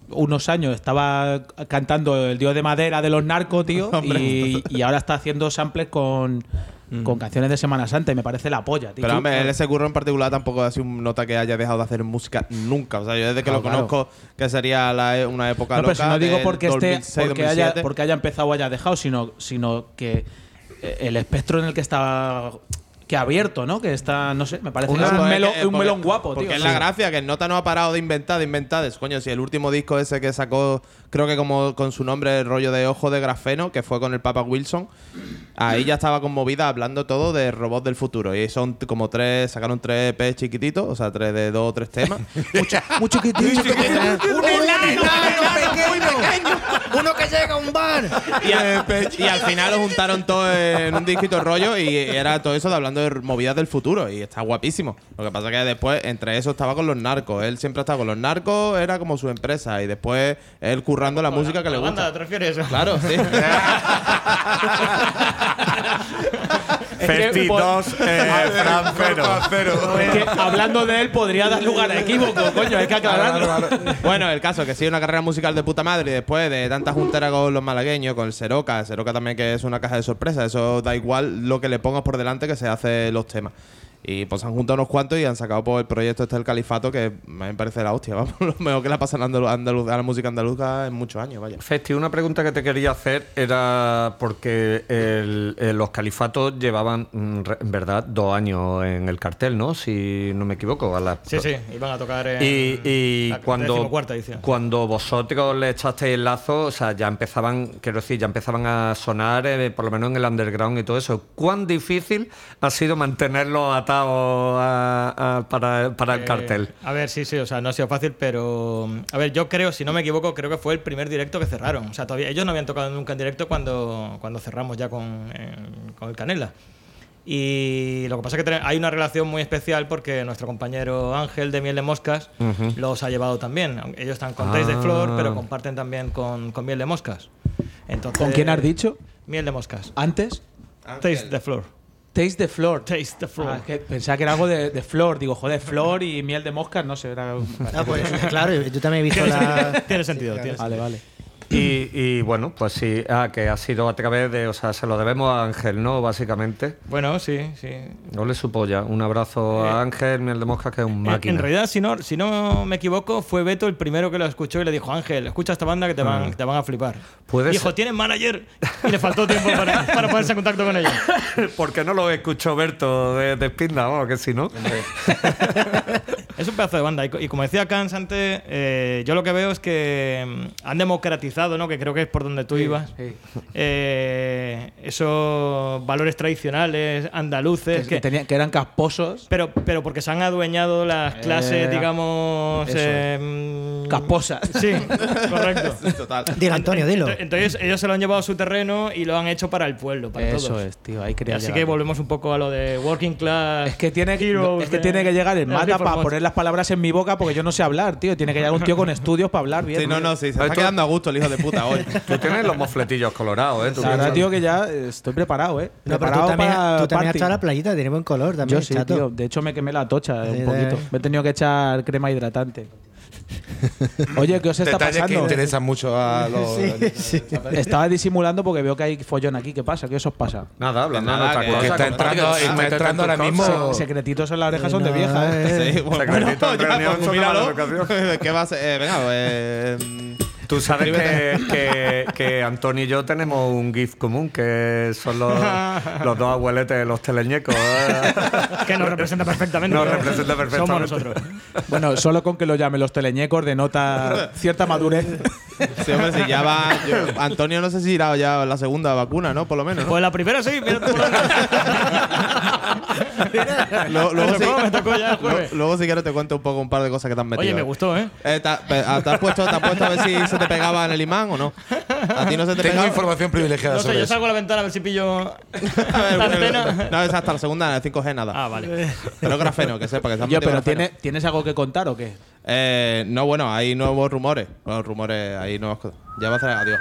unos años estaba cantando el dios de madera de los narcos, tío, y, y ahora está haciendo samples con, con canciones de Semana Santa y me parece la polla, tío. Pero hombre, el ese curro en particular tampoco ha sido un nota que haya dejado de hacer música nunca. O sea, yo desde que Claro, lo claro. conozco, que sería la- una época No, pero loca. si no digo porque esté 2006, porque haya, 2007. porque haya empezado o haya dejado, sino, sino que eh, el espectro en el que está que abierto, ¿no? Que está, no sé, me parece Una- que es un, melo- que- un porque- melón guapo, Porque tío. es la gracia, que el Nota no ha parado de inventar, de inventar. Es, Coño, si el último disco ese que sacó, creo que como con su nombre, el rollo de ojo de grafeno, que fue con el Papa Wilson, ahí ya estaba conmovida hablando todo de robots del futuro. Y son como tres, sacaron tres EP chiquititos, o sea, tres de dos o tres temas. mucho, muy chiquitito. ¡Un enano, muy pequeño! ¡Uno que llega a un bar! Y al, y al final lo juntaron todo en un disquito rollo y era todo eso de hablando de movidas del futuro y está guapísimo. Lo que pasa que después entre eso estaba con los narcos. Él siempre ha estado con los narcos, era como su empresa y después él currando la música que le ¿La banda, gusta. ¿te refieres? Claro, sí. Festi por- 2, eh, Fran Cero. Es que hablando de él podría dar lugar a equívoco, coño, hay que aclararlo. bueno, el caso que sí, una carrera musical de puta madre y después de tanta juntera con los malagueños, con el Seroca, el Seroca también que es una caja de sorpresa, eso da igual lo que le pongas por delante que se hace los temas. Y pues han juntado unos cuantos y han sacado por el proyecto este del Califato que me parece la hostia, vamos, lo mejor que le pasa a, Andalu- Andalu- a la música andaluza en muchos años, vaya. Festi, una pregunta que te quería hacer era porque el- eh, los califatos llevaban, mm, en verdad, dos años en el cartel, ¿no? Si no me equivoco. A la- Sí, sí, iban a tocar en Y, y la cuando, cuando vosotros le echasteis el lazo, o sea, ya empezaban, quiero decir, ya empezaban a sonar, eh, por lo menos en el underground y todo eso. ¿Cuán difícil ha sido mantenerlo atado a- a- para, para el Eh, cartel? A ver, sí, sí, o sea, no ha sido fácil, pero. A ver, yo creo, si no me equivoco, creo que fue el primer directo que cerraron. O sea, todavía ellos no habían tocado nunca en directo cuando, cuando cerramos ya con, eh, con el Canela. Y lo que pasa es que hay una relación muy especial porque nuestro compañero Ángel de Miel de Moscas Ujú. los ha llevado también. Ellos están con Taste de Flor, Ah. pero comparten también con, con Miel de Moscas. Entonces, ¿Con quién has dicho? Miel de Moscas. ¿Antes? Taste the Floor. Taste the Floor. Taste the Floor. Ah, que pensaba que era algo de, de flor. Digo, joder, flor y miel de moscas, no sé. Era... Ah, pues, claro, yo también he visto la. Tiene sentido, tiene Vale, vale. Y, y bueno, pues sí, ah, que ha sido a través de, o sea, se lo debemos a Ángel, ¿no? Básicamente. Bueno, sí, sí. No le su polla. Un abrazo a Ángel, miel de mosca, que es un máquina. En realidad, si no, si no me equivoco, fue Beto el primero que lo escuchó y le dijo, Ángel, escucha esta banda que te van, Ah. te van a flipar. Puede dijo, ¿tienes manager? Y le faltó tiempo para, para ponerse en contacto con ellos. Porque no lo escuchó Berto de, de Spinda, vamos, que si no. Es un pedazo de banda. Y, co- y como decía Kans antes, eh, yo lo que veo es que mm, han democratizado, ¿no? que creo que es por donde tú ibas, eh, esos valores tradicionales, andaluces. Que, que tenía- que eran casposos. Pero, pero porque se han adueñado las clases, Eh, digamos. eso. eh, mm, Casposas. Sí, correcto. Total. Dilo, Antonio, dilo. Ent- Entonces ellos se lo han llevado a su terreno y lo han hecho para el pueblo, para Eso todos. es, tío. Ahí quería Así llegar. que volvemos un poco a lo de working class. Es que tiene, heroes es que, de- tiene que llegar el mata para poner las palabras en mi boca porque yo no sé hablar, tío. Tiene que llegar un tío con estudios para hablar bien. Sí, no, no, sí, se está Esto- quedando a gusto el hijo de puta hoy. Tú tienes los mofletillos colorados, ¿eh? Tú La verdad, piensas- tío, que ya estoy preparado, ¿eh? No, pero tú preparado también, para tú también has estado la playita, tiene buen color también, Yo sí, chato. tío. De hecho, me quemé la tocha Sí, un poquito. Me he tenido que echar crema hidratante. Oye, ¿qué os está Detalles que pasando? interesan mucho a los. Estaba disimulando porque veo que hay follón aquí. ¿Qué pasa? ¿Qué os os pasa? Nada, hablando de Nada, que- cosa. que está compadre, entrando- que- está métete entrando en tus ahora mismo-. Se- secretitos en las orejas son de vieja. ¿eh? Sí, bueno, Secretito en ya, reunión pues son míralo. mala educación. ¿Qué va a ser? Eh, venga, pues. mm, Tú sabes que, que, que Antonio y yo tenemos un GIF común, que son los, los dos abueletes de los teleñecos. que nos representa perfectamente. Nos representa perfectamente. Somos nosotros. Bueno, solo con que lo llame los teleñecos denota cierta madurez. Sí, hombre, si ya va. yo- Antonio no sé si irá ya la segunda vacuna, ¿no? Por lo menos. ¿no? Pues la primera sí, mira tú. Luego, luego me sí, tocó, me tocó ya el luego, jueves. luego si quieres te cuento un poco un par de cosas que te han metido. Oye, me ¿eh? gustó, ¿eh? Eh, ¿te, te- te has puesto, ¿Te has puesto a ver si se te pegaba en el imán o no? ¿A ti no se te Tengo pegaba? información privilegiada No sé, sobre yo eso. salgo a la ventana a ver si pillo A ver, la. No, es hasta la segunda, en el 5G nada. Ah, vale. Pero grafeno, que sepa que se han Yo, metido pero grafeno. ¿tiene, ¿tienes algo que contar o qué? Eh, no, bueno, hay nuevos rumores. Nuevos rumores, hay nuevas cosas. Ya va a hacer adiós.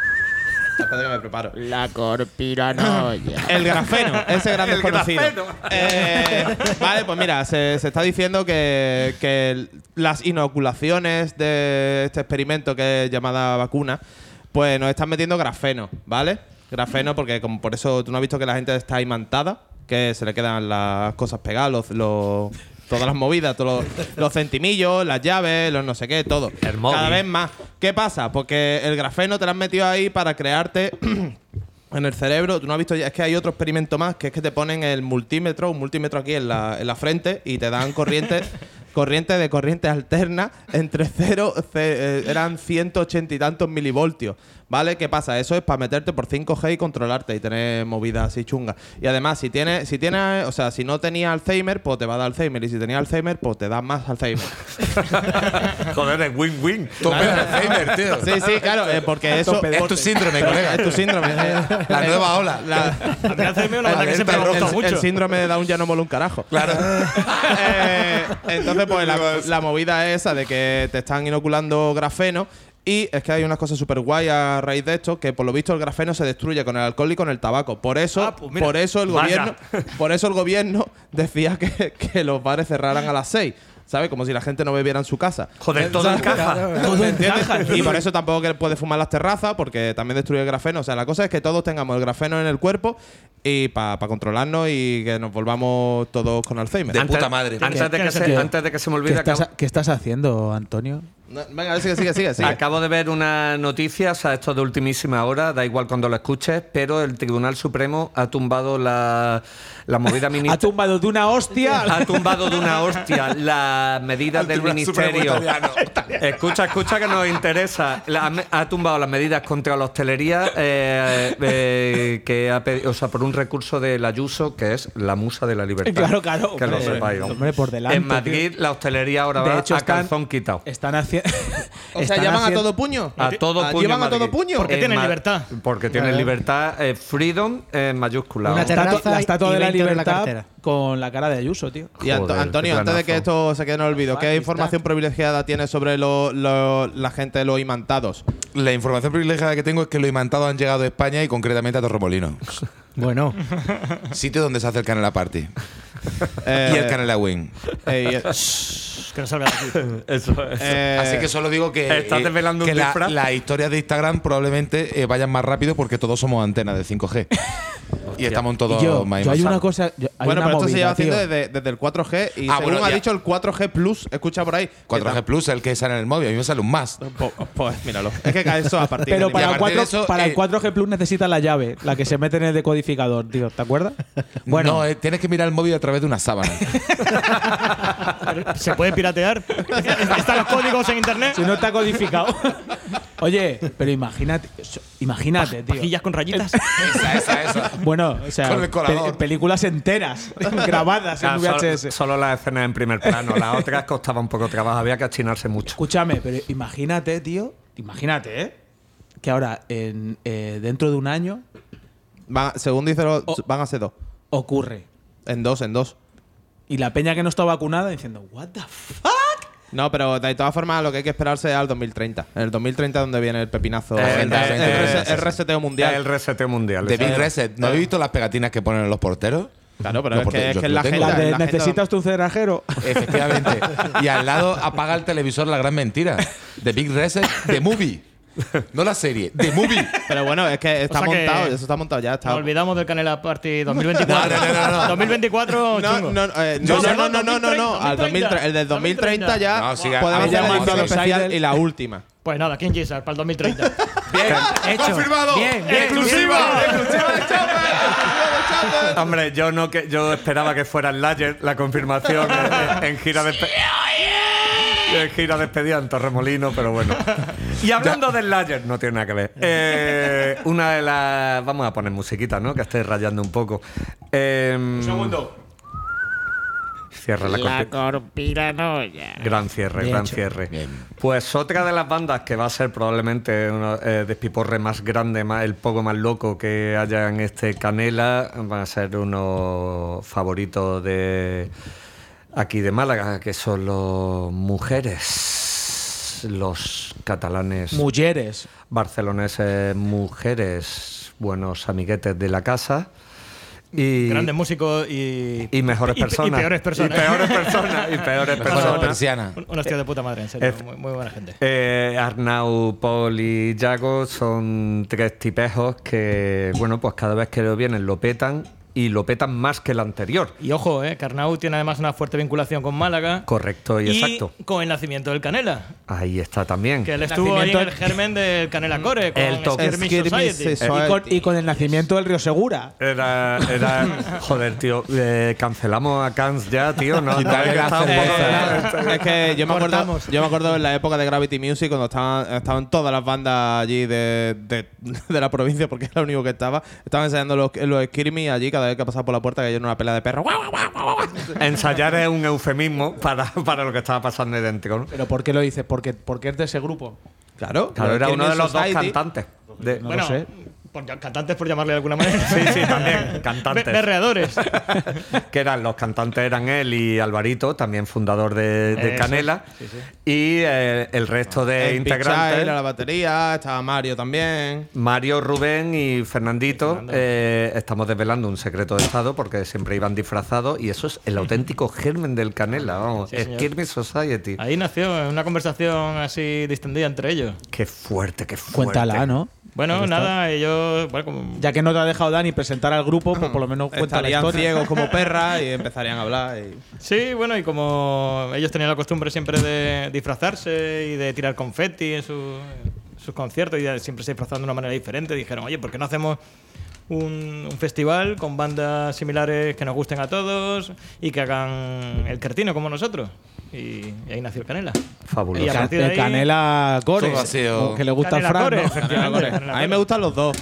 Que me preparo. La corpiranoia. El grafeno, ese gran desconocido. Eh, vale, pues mira, se, se está diciendo que, que el- las inoculaciones de este experimento que es llamada vacuna, pues nos están metiendo grafeno, ¿vale? Grafeno, porque como por eso tú no has visto que la gente está imantada, que se le quedan las cosas pegadas, los, los- todas las movidas, todos los, los centimillos, las llaves, los no sé qué, todo. El móvil. Cada vez más. ¿Qué pasa? Porque el grafeno te lo han metido ahí para crearte en el cerebro, tú no has visto, ya- es que hay otro experimento más, que es que te ponen el multímetro, un multímetro aquí en la, en la frente y te dan corriente, corriente de corriente alterna entre 0, eran 180 y tantos milivoltios. ¿Vale? ¿Qué pasa? Eso es para meterte por 5G y controlarte y tener movidas así chungas. Y además, si tienes, si tienes, o sea, si no tenías Alzheimer, pues te va a dar Alzheimer. Y si tenías Alzheimer, pues te da más Alzheimer. Joder, es win-win. Tope de Alzheimer, tío. Sí, sí, claro, eh, porque eso. Es tu síndrome, colega. Es tu síndrome. La nueva ola. la- Alzheimer una que gustado el- mucho. el síndrome de Down ya no mola un carajo. Claro. Eh, entonces, pues la, la movida es esa de que te están inoculando grafeno. Y es que hay unas cosas súper guay a raíz de esto, que por lo visto el grafeno se destruye con el alcohol y con el tabaco. Por eso, Ah, pues mira. por eso el Vaya. gobierno, por eso el gobierno decía que, que los bares cerraran a las 6. ¿Sabes? Como si la gente no bebiera en su casa. Joder, todo encaja. ¿Me entiendes? Y por eso tampoco que puede fumar las terrazas, porque también destruye el grafeno. O sea, la cosa es que todos tengamos el grafeno en el cuerpo y para controlarnos y que nos volvamos todos con Alzheimer. De Antes- puta madre. Antes de, que ¿Qué- se, qué- antes de que se me ¿Qué olvide, estás, acabo, qué estás haciendo, Antonio? No, venga, a ver, sigue, sigue, sigue. sigue. acabo de ver una noticia, o sea, esto de ultimísima hora, da igual cuando lo escuches, pero el Tribunal Supremo ha tumbado la, la movida Ha ministerial. tumbado de una hostia. Ha tumbado de una hostia las medidas del Ministerio. italiano. Escucha, escucha que nos interesa. La- ha tumbado las medidas contra la hostelería eh, eh, que ha pedi- o sea, por un recurso del Ayuso, que es la musa de la libertad. Claro, claro, Que lo sepáis. por delante, En Madrid la hostelería ahora De va hecho, a están- calzón quitado. Están haciendo haciendo. O sea, llaman a todo puño. A todo Ah, puño. Llevan a todo puño. Porque En tienen libertad. Porque tienen libertad. eh, freedom en mayúscula. Una terraza la estatua de la 20 euros en la libertad con la cara de Ayuso, tío. Y Antonio, antes de que esto se quede en el olvido, ¿qué is información privilegiada tiene sobre lo- lo- la gente de los imantados? La información privilegiada que tengo es que los imantados han llegado a España y concretamente a Torremolino. Bueno, Sitio donde se hace el Canela Party. Eh, y el Canela Wing. eh, y- Que no salga de aquí. Eso, eso. eh, Así que solo digo que, ¿Estás eh, desvelando un que la- disfraz? las historias de Instagram probablemente eh, vayan más rápido porque todos somos antenas de 5G. Y estamos todos Y yo, más yo hay una cosa. yo- hay bueno, una pero esto se movida, lleva haciendo tío. desde, desde el 4G y Ah, según bueno, ha ya. dicho el 4G Plus, escucha por ahí. que 4G tam- Plus, el que sale en el móvil. A mí me sale un más. Po- Pues míralo. Es que cae eso a partir Pero de para, el, partir de 4, eso, para el eh, 4G Plus necesitas la llave, la que se mete en el decodificador, tío. ¿Te acuerdas? Bueno, no, eh, tienes que mirar el móvil a través de una sábana. ¿Se puede piratear? ¿Están los códigos en internet? Si no está codificado. Oye, pero imagínate, imagínate, tío. Pajillas con rayitas. esa, esa, esa. Bueno, o sea, Con el colador. pe- películas enteras grabadas en solo, VHS. solo las escenas en primer plano. Las otras costaba un poco de trabajo. Había que achinarse mucho. Escúchame, pero imagínate, tío. Imagínate, ¿eh? Que ahora, en, eh, dentro de un año, Van- según dice, lo- van a ser dos. ocurre. En dos, en dos. Y la peña que no está vacunada diciendo, ¿What the fuck? No, pero de todas formas lo que hay que esperarse es al 2030. En el 2030 donde viene el pepinazo. Eh, el, el rese- el reseteo mundial. El reseteo mundial. De. Big Reset. ¿No habéis visto las pegatinas que ponen en los porteros? Claro, pero Los es que, porteros, es que es la de, la agenda- ¿Necesitas tu cerrajero? Efectivamente. y al lado apaga el televisor la gran mentira. The Big Reset, The Movie. No la serie, The Movie. Pero bueno, es que está O sea que- montado, eso está montado ya. Está. Nos olvidamos del Canela Party 2024. No, no, no, no, no. 2024, No, chungo. no, eh, no, no, no, no, no, no, no, al 2030, el del 2030 ya No, sí, podemos hacer a- la edición especial y la última. Pues nada, King Jesus para el 2030. Bien, Hecho. confirmado. Bien, bien, exclusiva, exclusiva de Hombre, yo no que yo esperaba que fuera el Lager la confirmación en, en gira de en gira despedida en Torremolino, pero bueno. Y hablando del Lager, no tiene nada que ver. Eh, una de las vamos a poner musiquita, ¿no? Que esté rayando un poco. Un segundo. Cierra la, La conspiranoia. Gran cierre, Bien gran hecho. cierre. Bien. Pues otra de las bandas que va a ser probablemente uno eh, despiporre más grande, más, el poco más loco que haya en este Canela, van a ser unos favoritos de aquí de Málaga, que son los mujeres, los catalanes, Mujeres. barceloneses mujeres, buenos amiguetes de la casa. Y, Grandes músicos y, y mejores personas. Y peores personas. Y peores personas. Y peores personas. persiana. Un- Unos tíos de puta madre, en serio. Es- Muy, muy buena gente. Eh, Arnau, Paul y Yago son tres tipejos que, bueno, pues cada vez que lo vienen lo petan y lo petan más que el anterior. Y ojo, eh, Carnau tiene además una fuerte vinculación con Málaga. Correcto y, y exacto. con el nacimiento del Canela. Ahí está también. Que él estuvo ahí en el germen del Canela Core con El top. Skirmish Society. Society. Y con, y con el nacimiento del Río Segura. Era, era, joder, tío, eh, cancelamos a Cans ya, tío. No, no, Eh, es que yo me acuerdo yo me acuerdo en la época de Gravity Music cuando estaban, estaban todas las bandas allí de, de, de la provincia porque era lo único que estaba estaban ensayando los, los Skirmish allí cada vez que pasaba por la puerta que hay una pelea de perros Ensayar es un eufemismo para, para lo que estaba pasando ahí dentro. ¿no? ¿Pero por qué lo dices? Porque, porque es de ese grupo. claro Claro, era uno de los dos cantantes. De- No bueno, lo sé. Por- cantantes por llamarle de alguna manera. Sí, sí, también, cantantes. Be- berreadores. que eran los cantantes eran él y Alvarito, también fundador de, Canela, sí, sí. y eh, el resto de El integrantes. Pichai, la batería estaba Mario también Mario, Rubén y Fernandito eh, estamos desvelando un secreto de Estado porque siempre iban disfrazados y eso es el auténtico germen del Canela, vamos, Sí. Skirmish Society. Ahí nació una conversación así distendida entre ellos. Qué fuerte, qué fuerte. Cuéntala, ¿no? Bueno, nada, ellos. Bueno, como, Ya que no te ha dejado Dani presentar al grupo, pues por lo menos cuenta la historia. ciegos como perras y empezarían a hablar y- Sí, bueno, y como ellos tenían la costumbre siempre de disfrazarse y de tirar confeti en su- sus conciertos y de siempre se disfrazan de una manera diferente, dijeron, oye, ¿por qué no hacemos un, un festival con bandas similares que nos gusten a todos y que hagan el cartino como nosotros? Y, y ahí nació el Canela. Fabuloso. Y a partir de el ahí- Canela Core, Todo ha sido- que le gusta Canela el Fran, Core, ¿no? efectivamente, Canela A mí me gustan los dos.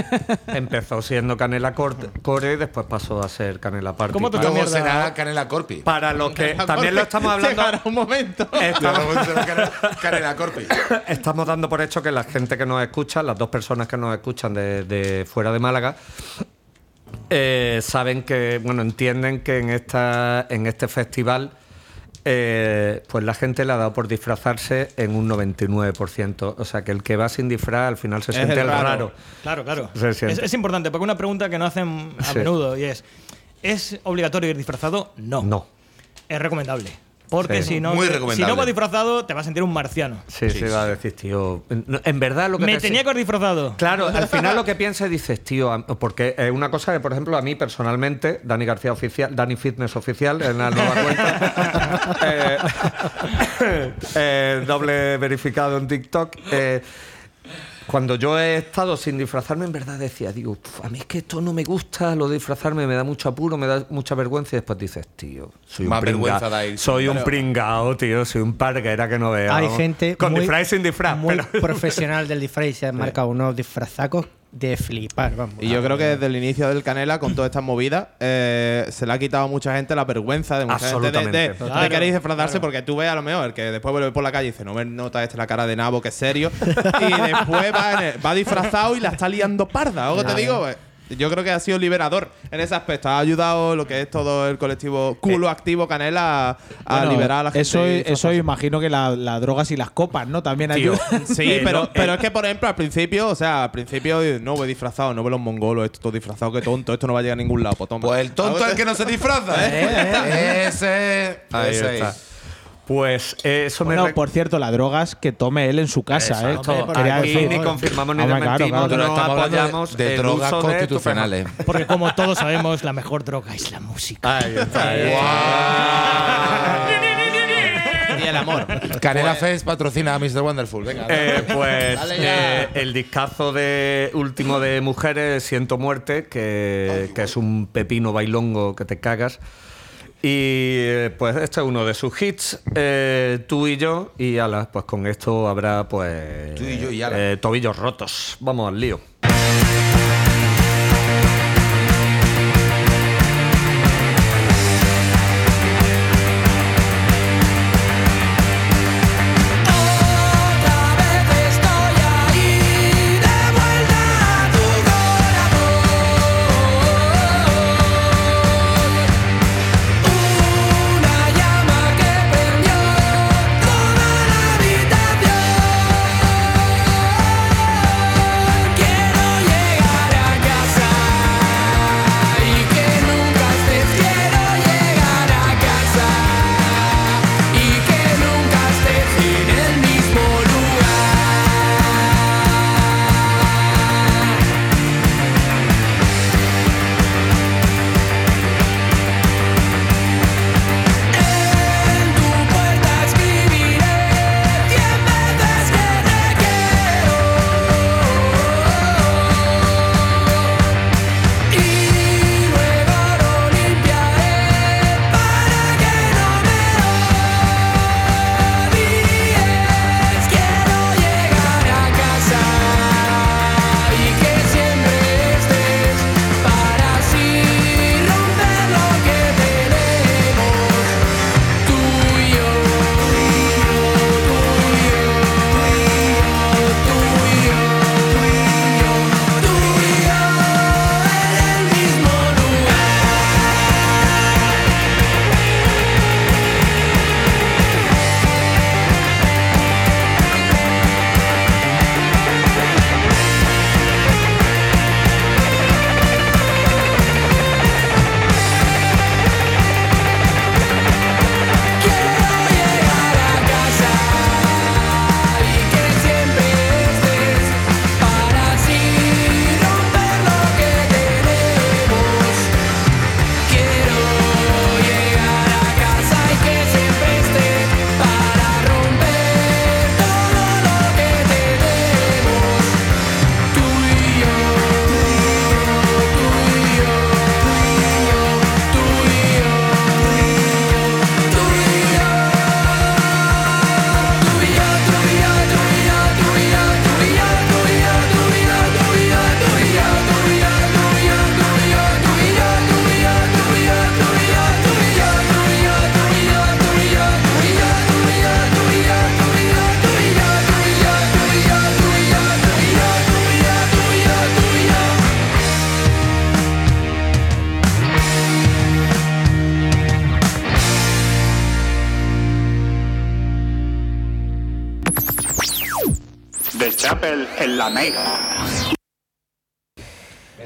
Empezó siendo Canela Cor- Core y después pasó a ser Canela Party. ¿Cómo te para, Luego mierda. será Canela Corpi. para los que también lo estamos hablando. Llegará un momento. Estamos, Luego será Canela, Canela Corpi. estamos dando por hecho que la gente que nos escucha, las dos personas que nos escuchan de, de fuera de Málaga, eh, saben que, bueno, entienden que en esta, en este festival, eh, pues la gente le ha dado por disfrazarse en un 99%. O sea que el que va sin disfraz al final se Es siente el raro. raro. Claro, claro. Es, es importante, porque una pregunta que no hacen a Sí. menudo y es: ¿es obligatorio ir disfrazado? No. No. Es recomendable. Porque Sí. si no, Muy si no vas disfrazado, te vas a sentir un marciano. Sí, sí, va a decir, tío. En verdad lo que Me te- tenía que haber disfrazado. Claro, al final lo que piensas dices, tío, porque es una cosa que, por ejemplo, a mí personalmente, Dani García Oficial, Dani Fitness Oficial, en la nueva cuenta, eh, eh, doble verificado en TikTok, eh, cuando yo he estado sin disfrazarme, en verdad decía, digo, "Puf, a mí es que esto no me gusta, lo de disfrazarme me da mucho apuro, me da mucha vergüenza, y después dices, tío, soy un Más pringao, vergüenza da ir. soy un pringao, tío, soy un parguera que no veo. Hay gente Con muy- disfraz y sin disfraz, muy pero- profesional del disfraz y se han marcado unos disfrazacos de flipar, vamos. Y yo creo que desde el inicio del Canela, con todas estas movidas, eh, se le ha quitado a mucha gente la vergüenza de mucha gente de, de, Claro, querer disfrazarse, claro. porque tú ves a lo mejor el que después vuelve por la calle y dice, no me nota este la cara de nabo, que es serio, y después va, en el- va disfrazado y la está liando parda. ¿Algo te digo? Eh, Yo creo que ha sido liberador en ese aspecto. Ha ayudado lo que es todo el colectivo culo activo Canela a, a Bueno, liberar a la gente. Eso, eso imagino que la- las drogas y las copas, ¿no? También Tío. ayudan. Sí, Eh, pero, no, pero eh. es que, por ejemplo, al principio, o sea, al principio eh, no voy disfrazado, no veo los mongolos, esto todo disfrazado, que tonto, esto no va a llegar a ningún lado. Pues, toma. Pues el tonto es el que no se disfraza, ¿eh? Ese. Ahí ese está. Pues eh, eso me Bueno, por cierto, las drogas que tome él en su casa, Exacto. ¿eh? Quería Aquí decir- ni confirmamos ni Hombre, claro, desmentimos, claro. no Estamos hablando de- apoyamos de el drogas uso de constitucionales. Porque como todos sabemos, la mejor droga es la música. Ahí está. ahí está. y el amor. Canela Fest patrocina a Mr. Wonderful. Venga. Eh, pues eh, el discazo de último de mujeres, Siento Muerte, que, que es un pepino bailongo que te cagas. Y eh, pues este es uno de sus hits, eh, tú y yo, y ala, pues con esto habrá pues Tú y yo y ala. eh, tobillos rotos. Vamos al lío.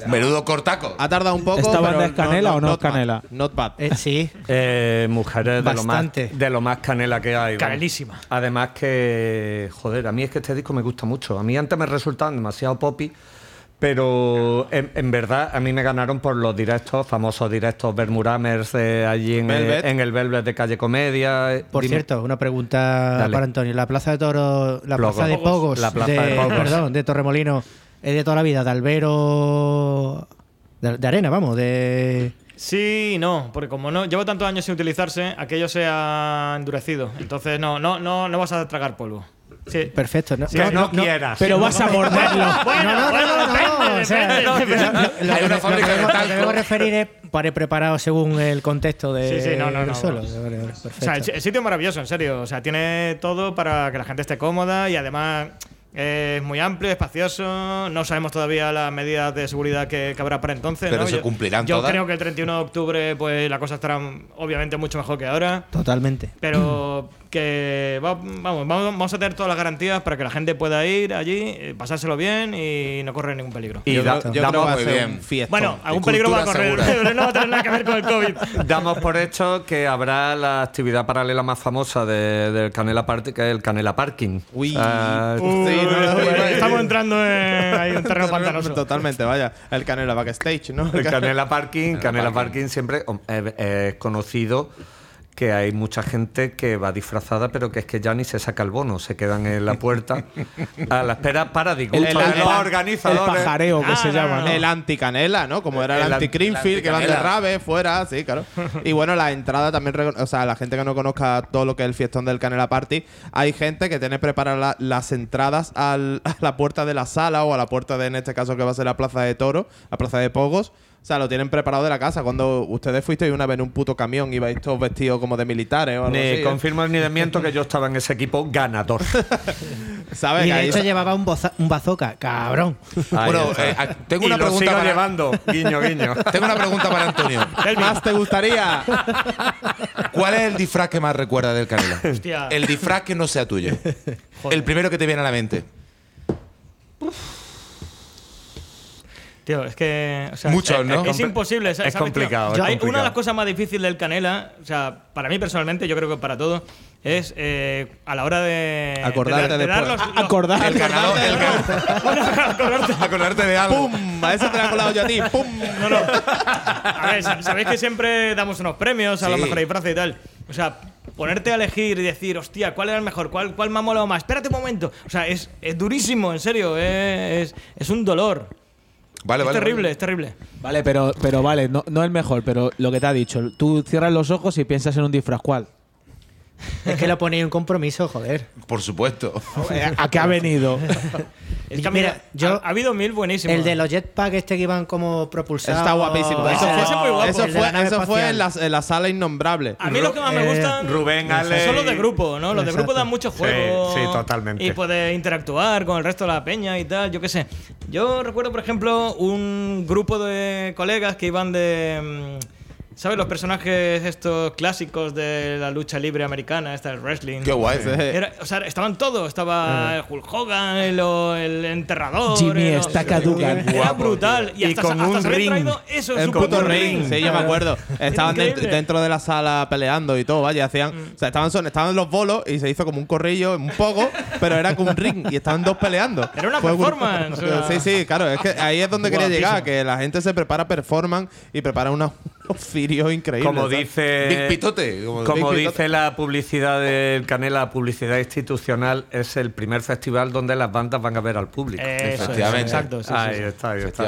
Menudo cortaco. Ha tardado un poco. ¿Esta banda pero es canela no- o no es canela? bad, Not bad. Eh, sí. Eh, mujeres de lo, más, de lo más canela que hay. Canelísima. Además que, joder, a mí es que este disco me gusta mucho. A mí antes me resultaban demasiado poppy, pero en, en verdad a mí me ganaron por los directos, famosos directos Bermuramers de allí en, Velvet. eh, en el Velvet de Calle Comedia. Por Dime. cierto, una pregunta Dale. para Antonio. La plaza de Toro, la Pogos. plaza de Pogos, La plaza de Pogos. perdón, de Torremolino, es de toda la vida, de Albero de, de arena, vamos, de Sí no, porque como no llevo tantos años sin utilizarse, aquello se ha endurecido. Entonces no, no, no, no vas a tragar polvo. Sí. perfecto, ¿no? Sí, no, no quieras. Pero vas a morderlo. Bueno, no, no, bueno, no, o sea, lo- Hay una fábrica de lo que debo referir es para preparado según el contexto de, Sí, sí, no, no, no. vale, O sea, el, el sitio es maravilloso, en serio. O sea, tiene todo para que la gente esté cómoda y además es muy amplio, espacioso. No sabemos todavía las medidas de seguridad que, que habrá para entonces. Pero ¿no? se Yo- cumplirán Yo todas. creo que el 31 de octubre, pues la cosa estará obviamente mucho mejor que ahora. Totalmente. Pero que va- vamos, vamos, vamos a tener todas las garantías para que la gente pueda ir allí, eh, pasárselo bien y no correr ningún peligro. Y Yo, da- yo damos- creo que va a ser bien. un bueno, algún peligro va a correr, segura. pero no va a tener nada que ver con el COVID. Damos por hecho que habrá la actividad paralela más famosa de- del Canela Party, que es el Canela Parking. Uy. Sea, Sí, no, no, no, Estamos entrando en ahí, un terreno pantanoso. Totalmente, vaya. El Canela Backstage, ¿no? El Canela Parking, Canela Parking. Parking siempre eh, eh, es conocido que hay mucha gente que va disfrazada, pero que es que ya ni se saca el bono, se quedan en la puerta a la espera para disgusto El- el- los el- organizadores. El pajareo que Ah, se no, llama, no. El anti-canela, ¿no? Como era el, El an- anti-Greenfield, que van de rave fuera, sí, claro. Y bueno, la entrada también, o sea, la gente que no conozca todo lo que es el fiestón del Canela Party, hay gente que tiene preparadas la- las entradas al- a la puerta de la sala o a la puerta de, en este caso, que va a ser la Plaza de Toro, la Plaza de Pogos. O sea, lo tienen preparado de la casa. Cuando ustedes fuisteis una vez en un puto camión, ibais todos vestidos como de militares o algo Ni así. ¿eh? confirmo ni desmiento que yo estaba en ese equipo ganador. ¿Sabes? Y Que de hecho llevaba un, boza- un bazooka, cabrón. Ahí Bueno, eh, a- tengo y una lo pregunta sigo para- llevando, guiño, guiño. Tengo una pregunta para Antonio. ¿Qué más te gustaría? ¿Cuál es el disfraz que más recuerda del Canela? Hostia. El disfraz que no sea tuyo. El primero que te viene a la mente. Tío, es que. o sea, Muchos, es- ¿no? Es, imposible. Es ¿sabes, tío? complicado, Hay- complicado. Una de las cosas más difíciles del Canela, o sea, para mí personalmente, yo creo que para todos, es eh, a la hora de. Acordarte de, dar después. los- A- los- acordar. El ganador. Acordarte de algo. ¡Pum! A eso te lo he colado yo a ti. ¡Pum! No, no. A ver, sa- sabéis que siempre damos unos premios a los Sí. mejores disfraces y tal. O sea, ponerte a elegir y decir, hostia, ¿cuál era el mejor? ¿Cuál, cuál me ha molado más? Espérate un momento. O sea, es, es durísimo, en serio. Es, es, es un dolor. Vale, es vale. terrible, vale. es terrible. Vale, pero, pero vale, no, no el mejor, pero lo que te ha dicho. Tú cierras los ojos y piensas en un disfraz. ¿Cuál? Es que lo ponía en compromiso, joder. Por supuesto. ¿A qué ha venido? Es que, Mira, mira, yo- ha, ha habido mil buenísimos. El de los jetpack este que iban como propulsados. Está guapísimo. Eso ese fue, muy guapo. eso fue, eso en, la, en la sala innombrable. A mí lo que más me Eh, gustan Rubén, Ale son los de grupo, ¿no? Los de grupo dan mucho juego. sí, totalmente. Y puedes interactuar con el resto de la peña y tal, yo qué sé. Yo recuerdo, por ejemplo, un grupo de colegas que iban de... mm, ¿Sabes? Los personajes estos clásicos de la lucha libre americana, esta el wrestling. Qué guay. Era- o sea, estaban todos. Estaba el Hulk Hogan, el, el enterrador. Jimmy el- Stacca Dugan. Era brutal. Y, Y hasta, con hasta un se ring. traído eso, El su puto puto ring, sí, yo me acuerdo. Estaban dentro, de la sala peleando y todo, vaya, hacían. O sea, estaban, son, estaban los bolos y se hizo como un corrillo, un poco, pero era como un ring y estaban dos peleando. Era una Fue performance. Sí, sí, claro, es que ahí es donde quería llegar, que la gente se prepara performance y prepara unos, unos firios increíbles. Como ¿sabes? dice. Big Pitote. Como, Como Big dice Pitote. la publicidad del Canela, publicidad institucional, es el primer festival donde las bandas van a ver al público. Eso Efectivamente. exacto, sí, sí, ahí sí. está, ahí está.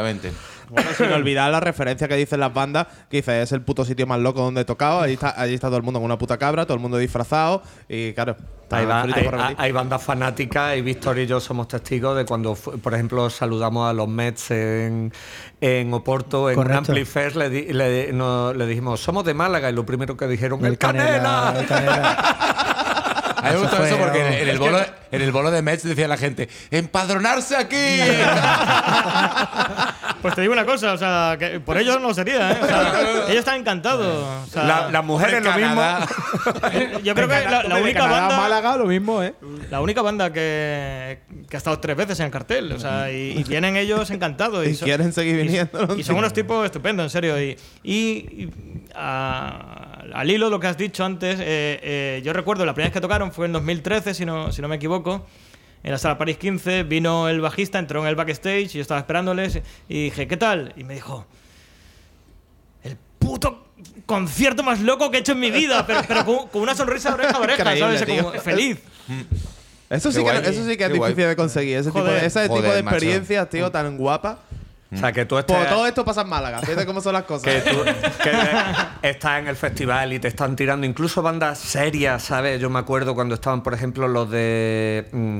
Bueno, sin olvidar la referencia que dicen las bandas, que dice, es el puto sitio más loco donde he tocado. Allí está, allí está todo el mundo con una puta cabra, todo el mundo disfrazado. Y claro, hay, por repetir. hay bandas fanáticas y Víctor y yo somos testigos de cuando, por ejemplo, saludamos a los Mets en, en Oporto, en Amplifest, le, di- le, no- le dijimos, somos de Málaga, y lo primero que dijeron, ¡el, El canela, Canela! el canela. A mí me gustó eso porque en, el bolo, en el bolo de Mets decía la gente: ¡Empadronarse aquí! Pues te digo una cosa, o sea, que por ellos no sería, ¿eh? O sea, ellos están encantados. o sea, La- las mujeres lo mismo. Yo creo que la, única Canadá banda. Málaga, lo mismo, ¿eh? La única banda que, que ha estado tres veces en el cartel. O sea, y, y vienen ellos encantados. Y son- quieren seguir viniendo. Y, son unos tipos estupendos, en serio. Y, y- y, a- al hilo lo que has dicho antes, eh, eh, yo recuerdo la primera vez que tocaron fue en 2013, si no, si no me equivoco. En la sala París 15 vino el bajista, entró en el backstage y yo estaba esperándoles y dije, ¿qué tal? Y me dijo, el puto concierto más loco que he hecho en mi vida, pero, pero con, con una sonrisa de oreja a oreja, Increíble, ¿sabes? Como feliz. Eso sí, que, eso sí que es Qué guay. difícil de conseguir. Ese tipo Joder. de, ese tipo Joder, de macho. experiencias, tío, tan guapa. O sea, que tú estés, Pues todo esto pasa en Málaga. Fíjate cómo son las cosas. que tú que estás en el festival y te están tirando incluso bandas serias, ¿sabes? Yo me acuerdo cuando estaban, por ejemplo, los de... mm,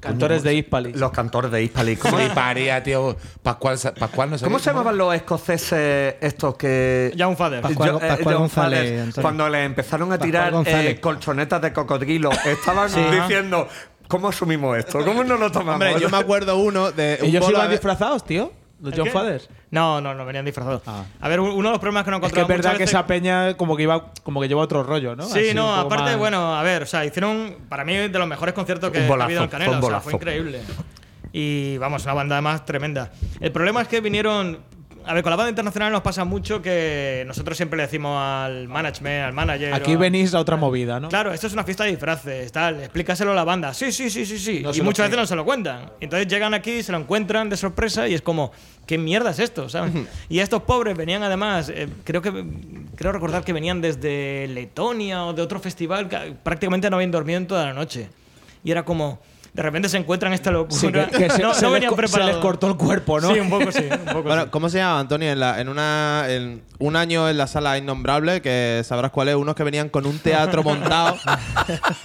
Cantores de Hispalis. Los cantores de Hispalis. ¿Cómo, Fliparía, tío. Pascual, Pascual no sé ¿Cómo se llamaban los escoceses estos que... Young Father. Pascual- Yo- eh, Pascual John González, Antonio. cuando le empezaron a tirar eh, colchonetas de cocodrilo, estaban Sí. diciendo, ¿cómo asumimos esto? ¿Cómo no lo tomamos? Hombre, yo me acuerdo uno de. un Ellos iban de- disfrazados, tío. Los ¿El John? Fathers. No, no, no venían disfrazados. Ah. A ver, uno de los problemas que no he Es que es verdad que veces- esa peña como que iba como que lleva otro rollo, ¿no? Sí, Así no, aparte, más- bueno, a ver, o sea, hicieron para mí de los mejores conciertos que Un ha bolazo, habido en fue Canela, o sea, fue bolazo. increíble. Y vamos, una banda además tremenda. El problema es que vinieron. A ver, con la banda internacional nos pasa mucho que nosotros siempre le decimos al management, al manager. Aquí a- venís a otra movida, ¿no? Claro, esto es una fiesta de disfraces, tal, explícaselo a la banda. Sí, sí, sí, sí, sí. No y muchas veces no se lo cuentan. Entonces llegan aquí, se lo encuentran de sorpresa y es como, ¿qué mierda es esto? ¿sabes? y estos pobres venían además, eh, creo que creo recordar que venían desde Letonia o de otro festival que prácticamente no habían dormido en toda la noche. Y era como, de repente se encuentran esta locura. Sí, que, que se, no, se no les, venían se preparados. les cortó el cuerpo, ¿no? Sí, un poco sí. Un poco Bueno, sí. ¿cómo se llama, Antonio? En, la, en, una, en un año en la sala innombrable, que sabrás cuál es, unos que venían con un teatro montado.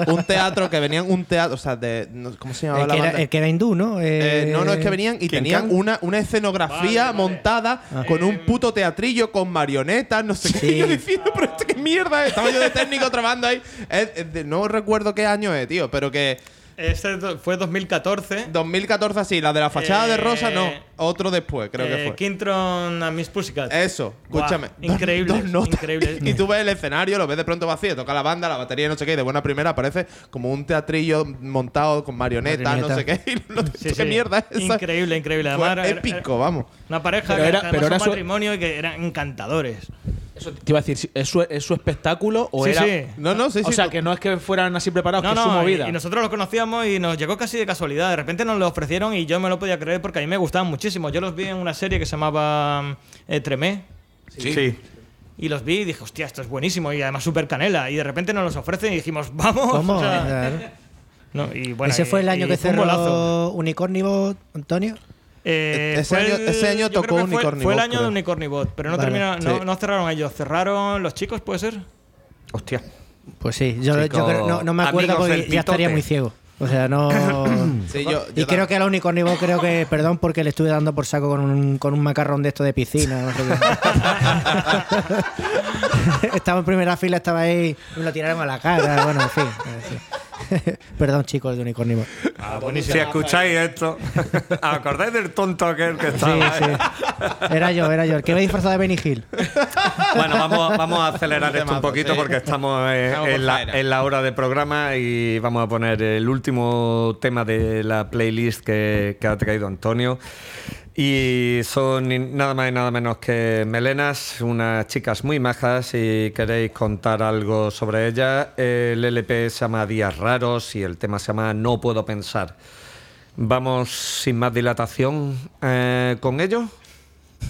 un teatro que venían un teatro, o sea, de. no- ¿Cómo se llamaba El la que, era, banda? el que era hindú, ¿no? Eh, Eh, no, no, es que venían y ¿Quién tenían can? una, una escenografía montada con un puto teatrillo con marionetas, no sé qué. Sí. Y yo diciendo, pero esto qué mierda es. Estaba yo de técnico trabajando ahí. Es- es de- no recuerdo qué año es, tío, pero que. Este do- fue 2014. 2014 así, la de la fachada de rosa, no. Eh, Otro después, creo que Eh, fue. Kintron a Miss Pussycat. Eso, escúchame. increíble, Dos notas. increíble. Y tú ves el escenario, lo ves de pronto vacío, toca la banda, la batería no sé qué, y de buena primera aparece como un teatrillo montado con marionetas, no sé qué. Y lo- Sí, ¿Qué sí. mierda es esa? Increíble, increíble. Fue Además, era- épico, era vamos. Una pareja Pero que era- pero era un su- matrimonio y que eran encantadores. Eso te iba a decir, ¿es su, es su espectáculo o Sí, era...? sí. No, no, sí, O sí. sea, que no es que fueran así preparados, No, que es su no, y, movida. y nosotros lo conocíamos y nos llegó casi de casualidad. De repente nos lo ofrecieron y yo me lo podía creer porque a mí me gustaban muchísimo. Yo los vi en una serie que se llamaba eh, Tremé Sí. y los vi y dije, hostia, esto es buenísimo y además súper canela. Y de repente nos los ofrecen y dijimos, vamos. ¿Cómo? o sea, Claro. no, y bueno, Ese y- fue el año y que fue un bolazo. cerró Unicornio, Antonio. Eh, Ese fue año- el- ese año tocó fue- Unicornibot, Fue el año creo. de Unicornibot, pero no Vale. terminaron, no, Sí. no cerraron ellos, cerraron los chicos, ¿puede ser? Hostia. Pues sí, yo, creo- no, no me acuerdo porque ya estaría muy ciego. O sea, no. Sí, yo- y creo que a la Unicornibot creo que, perdón, porque le estuve dando por saco con un, con un macarrón de esto de piscina. No sé qué. estaba en primera fila, estaba ahí, me lo tiraron a la cara. Bueno, en fin. Sí. perdón, chicos de Unicornibot. Ah, Si escucháis esto, ¿acordáis del tonto aquel que Sí, estaba? sí. Era yo, era yo. El que iba disfrazado de Benny Hill. Bueno, vamos, vamos a acelerar esto un Temazo, poquito sí. porque estamos, eh, Estamos en, la, en la hora de programa y vamos a poner el último tema de la playlist que, que ha traído Antonio. Y son nada más y nada menos que Melenas, unas chicas muy majas. Si queréis contar algo sobre ellas, el LP se llama Días Raros y el tema se llama No Puedo Pensar. Vamos sin más dilatación eh, con ello.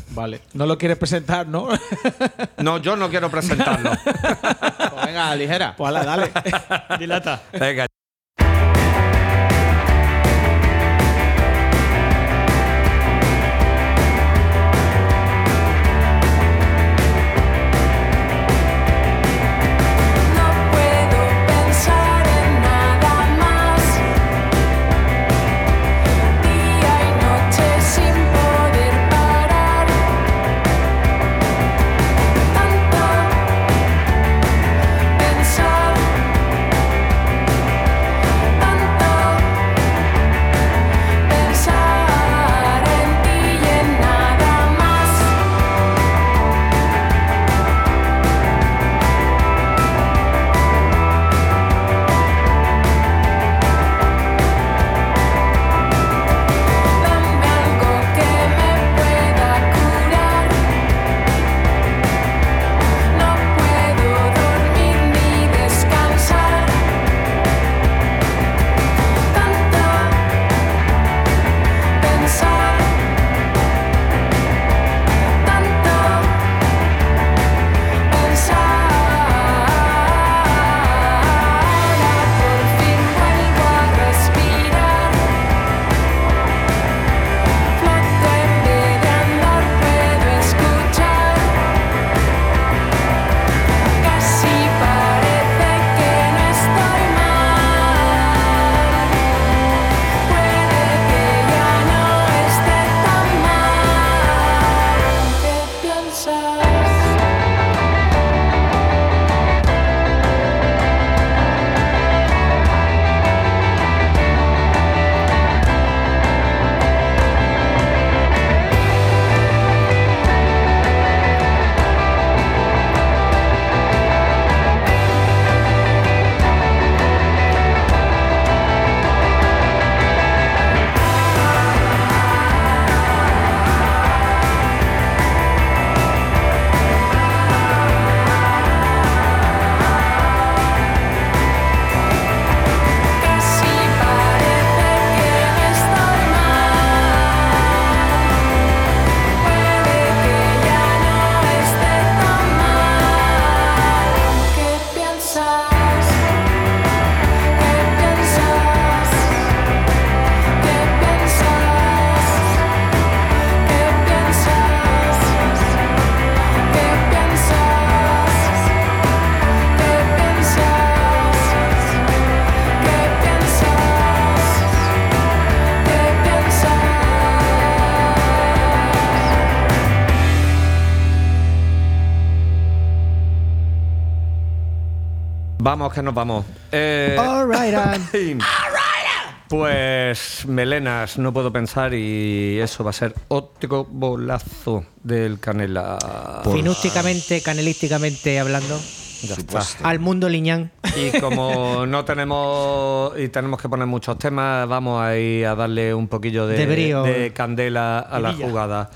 Vale. No lo quieres presentar, ¿no? No, yo no quiero presentarlo. Pues venga, ligera. pues ala, dale. Dilata. Venga. Vamos, que nos vamos. Eh, All right, Ann. Pues melenas, no puedo pensar y eso va a ser otro bolazo del Canela. Finústicamente, canelísticamente hablando. Ya está. Al mundo liñán. Y como no tenemos y tenemos que poner muchos temas, vamos a ir a darle un poquillo de, De brío. de candela a la jugada.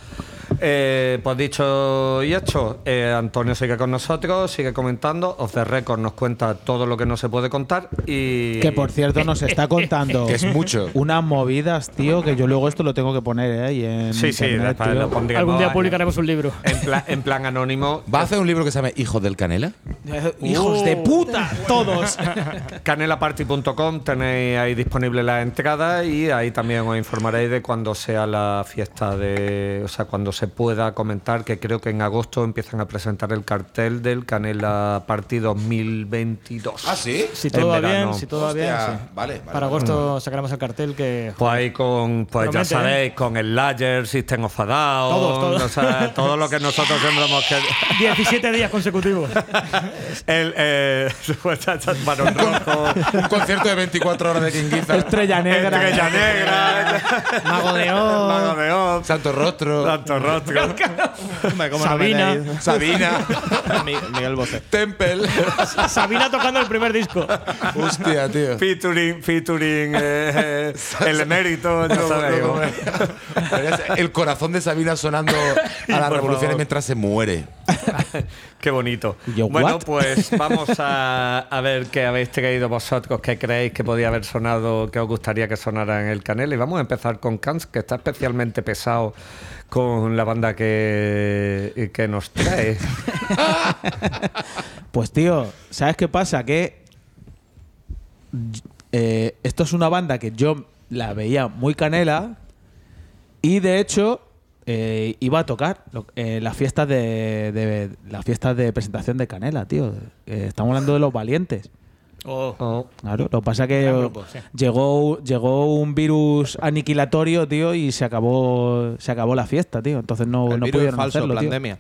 Eh, pues dicho y hecho, eh, Antonio sigue con nosotros, sigue comentando. Off the record nos cuenta todo lo que no se puede contar y. Que por cierto nos está contando Que es mucho. unas movidas, tío, que yo luego esto lo tengo que poner ¿eh? ahí en Sí, sí, internet, después tío. lo pondremos Algún día publicaremos un libro. En, pla- en plan anónimo. ¿Va a hacer un libro que se llama Hijos del Canela? Hijos de puta, todos. Canelaparty.com tenéis ahí disponible la entrada y ahí también os informaréis de cuando sea la fiesta de. O sea, cuando se pueda comentar, que creo que en agosto empiezan a presentar el cartel del Canela Party 2022. ¿Ah, sí? Si todo va bien, si todo va bien. Sí. vale, vale, Para vale. agosto sacaremos el cartel que. Pues ahí con, pues ya Promete, ¿eh? sabéis, con el Lager, System of a Down, Todos, todos. o sea, todo lo que nosotros siempre hemos querido. 17 días consecutivos. El eh, Barón Rojo, Un concierto de 24 horas de King. Estrella negra. Estrella Negra, Mago de Oz. Mago de Oz, Santo Rostro. Santo Rostro. Hombre, ¿cómo no Sabina. Sabina. Mi- Miguel Bosé. Temple. Sabina tocando el primer disco. Hostia, tío. featuring, featuring eh, el emérito. No, no, no. El corazón de Sabina sonando a las revoluciones mientras se muere. Qué bonito. Yo, bueno, what? pues vamos a, a ver qué habéis traído vosotros, qué creéis que podía haber sonado, que os gustaría que sonara en el canal. Y vamos a empezar con Kans, que está especialmente pesado con la banda que, que nos trae. Pues tío, ¿sabes qué pasa? Que eh, esto es una banda que yo la veía muy canela y de hecho eh, iba a tocar eh, las fiestas de, de- las fiestas de presentación de canela, tío. Eh, estamos hablando de los valientes. Oh. Oh, Claro, lo que pasa que Gran grupo, sí. llegó, llegó un virus aniquilatorio, tío, y se acabó, se acabó la fiesta, tío. Entonces no, El no virus pudieron falso, hacerlo, tío. pandemia.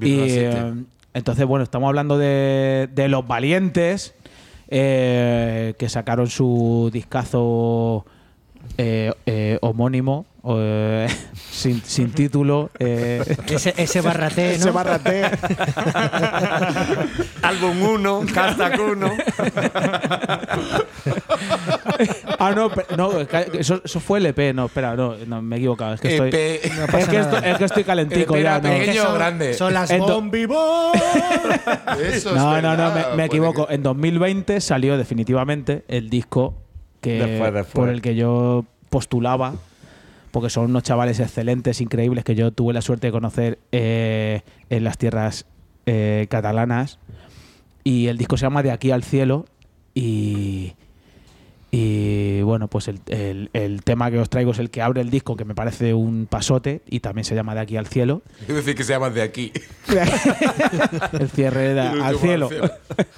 Y eh, entonces, bueno, estamos hablando de, de los valientes eh, que sacaron su discazo eh, eh, homónimo, eh, sin, sin título. eh, Ese, ese barrate, ¿no? ese barrate. Álbum 1, hashtag 1. ah, no, no eso, eso fue el EP. No, espera, no, no, me he equivocado. Es que estoy, EP. No es que, estoy, es que estoy calentico EP ya. no. pequeño. O grande? Son las Bombi No, no, no, me, equivoco. En 2020 salió definitivamente el disco que Después, después. por el que yo postulaba, porque son unos chavales excelentes, increíbles, que yo tuve la suerte de conocer eh, en las tierras eh, catalanas. Y el disco se llama De aquí al cielo. Y, y bueno, pues el, el- el tema que os traigo es el que abre el disco, que me parece un pasote, y también se llama De aquí al cielo. Es decir, que se llaman de aquí. el cierre de- al último cielo.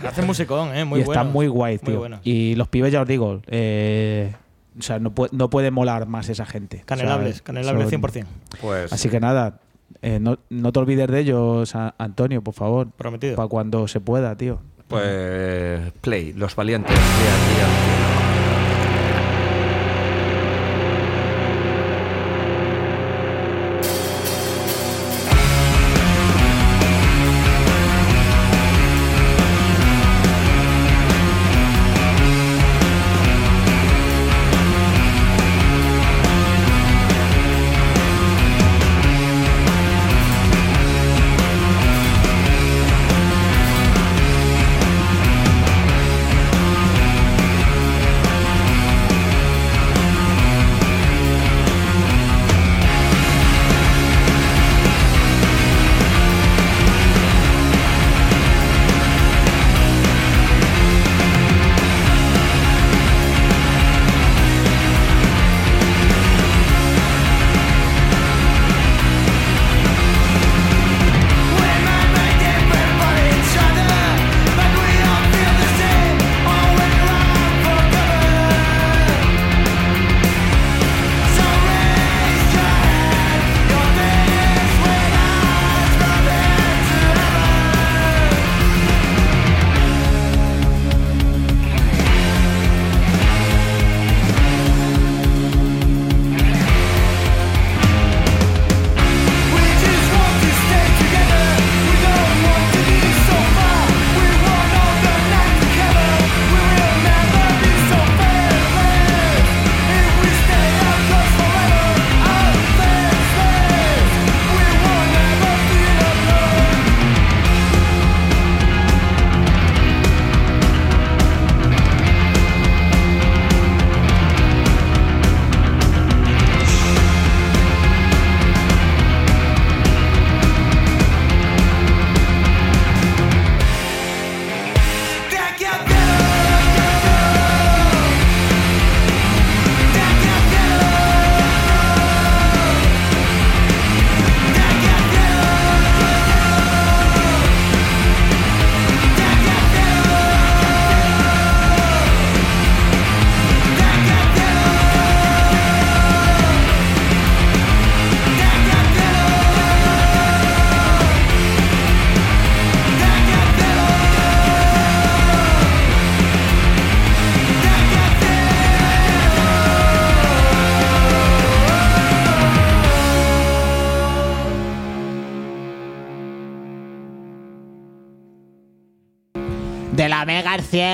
Hace musicón, ¿eh? Muy y bueno. está muy guay, Muy tío. bueno. Y los pibes, ya os digo, eh, o sea, no, puede, no puede molar más esa gente. O sea, Canelables, canelables son- 100%. Pues Así que nada, eh, no, no te olvides de ellos, Antonio, por favor. Prometido. Para cuando se pueda, tío. Pues Play, Los Valientes. de aquí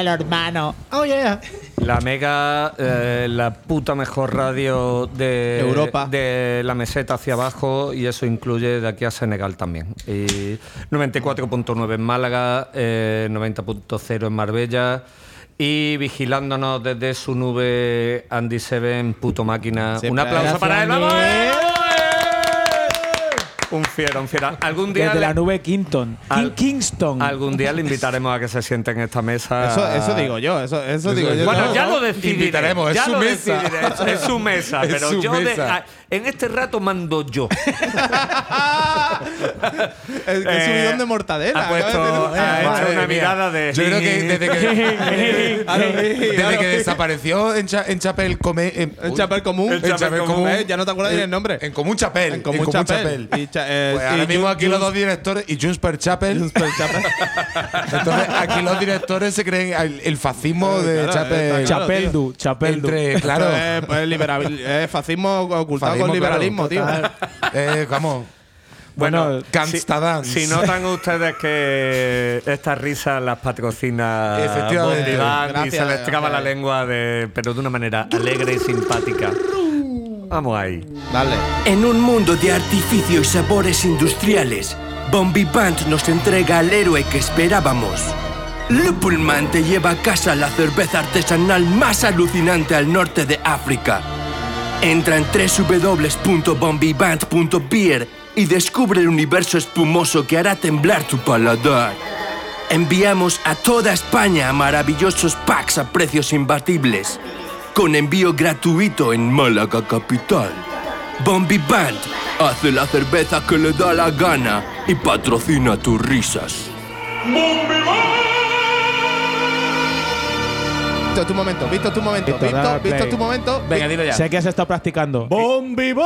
Hermano. Oh, yeah. La Mega, eh, la puta mejor radio de Europa. de la meseta hacia abajo y eso incluye de aquí a Senegal también. Y 94.9 en Málaga, eh, 90.0 en Marbella y vigilándonos desde su nube Andy Seven, puto máquina. Siempre un aplauso gracias, para él. ¡Vamos! ¡Eh! Un fiera, un fiera. Algún día Desde le- la nube Kingston. Al- Kingston. Algún día le invitaremos a que se siente en esta mesa. Eso, eso digo yo, eso, eso, digo yo. Bueno, No, ya lo decidiré. Invitaremos, es ya su lo mesa. decidiré, Es, su mesa, Es pero su yo mesa. en este rato mando yo. Es que Eh, subidón de mortadela. ha puesto- ha hecho Madre una mía. mirada de. Yo creo que desde que, desde que desapareció en, Cha- en Chapel Come. En, En Chapel Común. En Chapel Común. Eh, Ya no te acuerdas ni el nombre. En Común Chapel. En Común Chapel. Y cha- eh, Pues ahora mismo Jun- aquí los dos directores y Junts per Chapel. Entonces aquí los directores se creen el, el fascismo de Claro, Chapel. Chapeldu, Chapeldu. Entre, claro. Es, pues, fascismo ocultado Fascismo, con liberalismo, tío. Eh, vamos. Bueno, Bueno, si, notan ustedes que estas risas las patrocina Efectivamente. Y se les traba la gracias. lengua, de, pero de una manera alegre y simpática. Vamos ahí. Dale. En un mundo de artificio y sabores industriales, Bombi Band nos entrega al héroe que esperábamos. Lupulman te lleva a casa la cerveza artesanal más alucinante al norte de África. Entra en www.bombiband.beer y descubre el universo espumoso que hará temblar tu paladar. Enviamos a toda España maravillosos packs a precios imbatibles, con envío gratuito en Málaga Capital. Bombi Band hace la cerveza que le da la gana y patrocina tus risas. Visto tu momento, visto tu momento, Víctor, visto play. tu momento. Venga, dilo ya. Sé que has estado practicando. ¡Bombi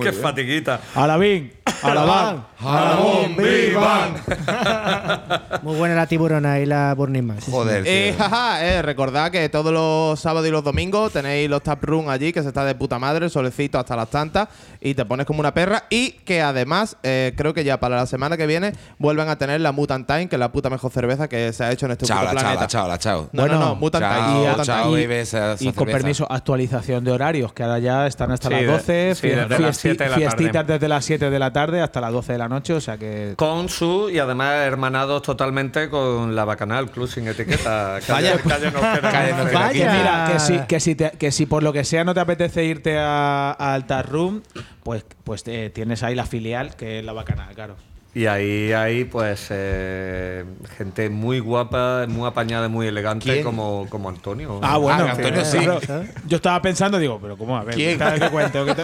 Qué fatiguita. Alabín, alabán. Muy buena la tiburona y la Burning Man. Joder. Eh, jaja, eh, recordad que todos los sábados y los domingos tenéis los tap room allí, que se está de puta madre, solecito hasta las tantas, y te pones como una perra. Y que además, eh, creo que ya para la semana que viene vuelven a tener la Mutant Time, que es la puta mejor cerveza que se ha hecho en este Chao, la chao, planeta. chao, la chao. No, no, no, Mutant Chao, Time. chao, Mutant chao, Time. baby, esa- esa Y con permiso, actualización de horarios, que ahora ya están hasta Sí, las de- 12, sí, desde las 7 de la fiestitas tarde. desde las 7 de la tarde hasta las 12 de la noche, o sea que... Con su y además hermanados totalmente con la Bacanal Club sin etiqueta. Vaya. Calle, calle nos queda. Calle nos queda Vaya. mira, que si, que, si te- que si por lo que sea no te apetece irte a, a Altar Room, pues, pues eh, tienes ahí la filial, que es la Bacanal, claro. Y ahí hay pues eh, gente muy guapa, muy apañada, muy elegante ¿Quién? como, como Antonio. Ah, bueno, Ah, Antonio, sí. claro. Yo estaba pensando, digo, pero ¿cómo? A ver, ¿Quién? ¿qué te cuento? ¿Qué te-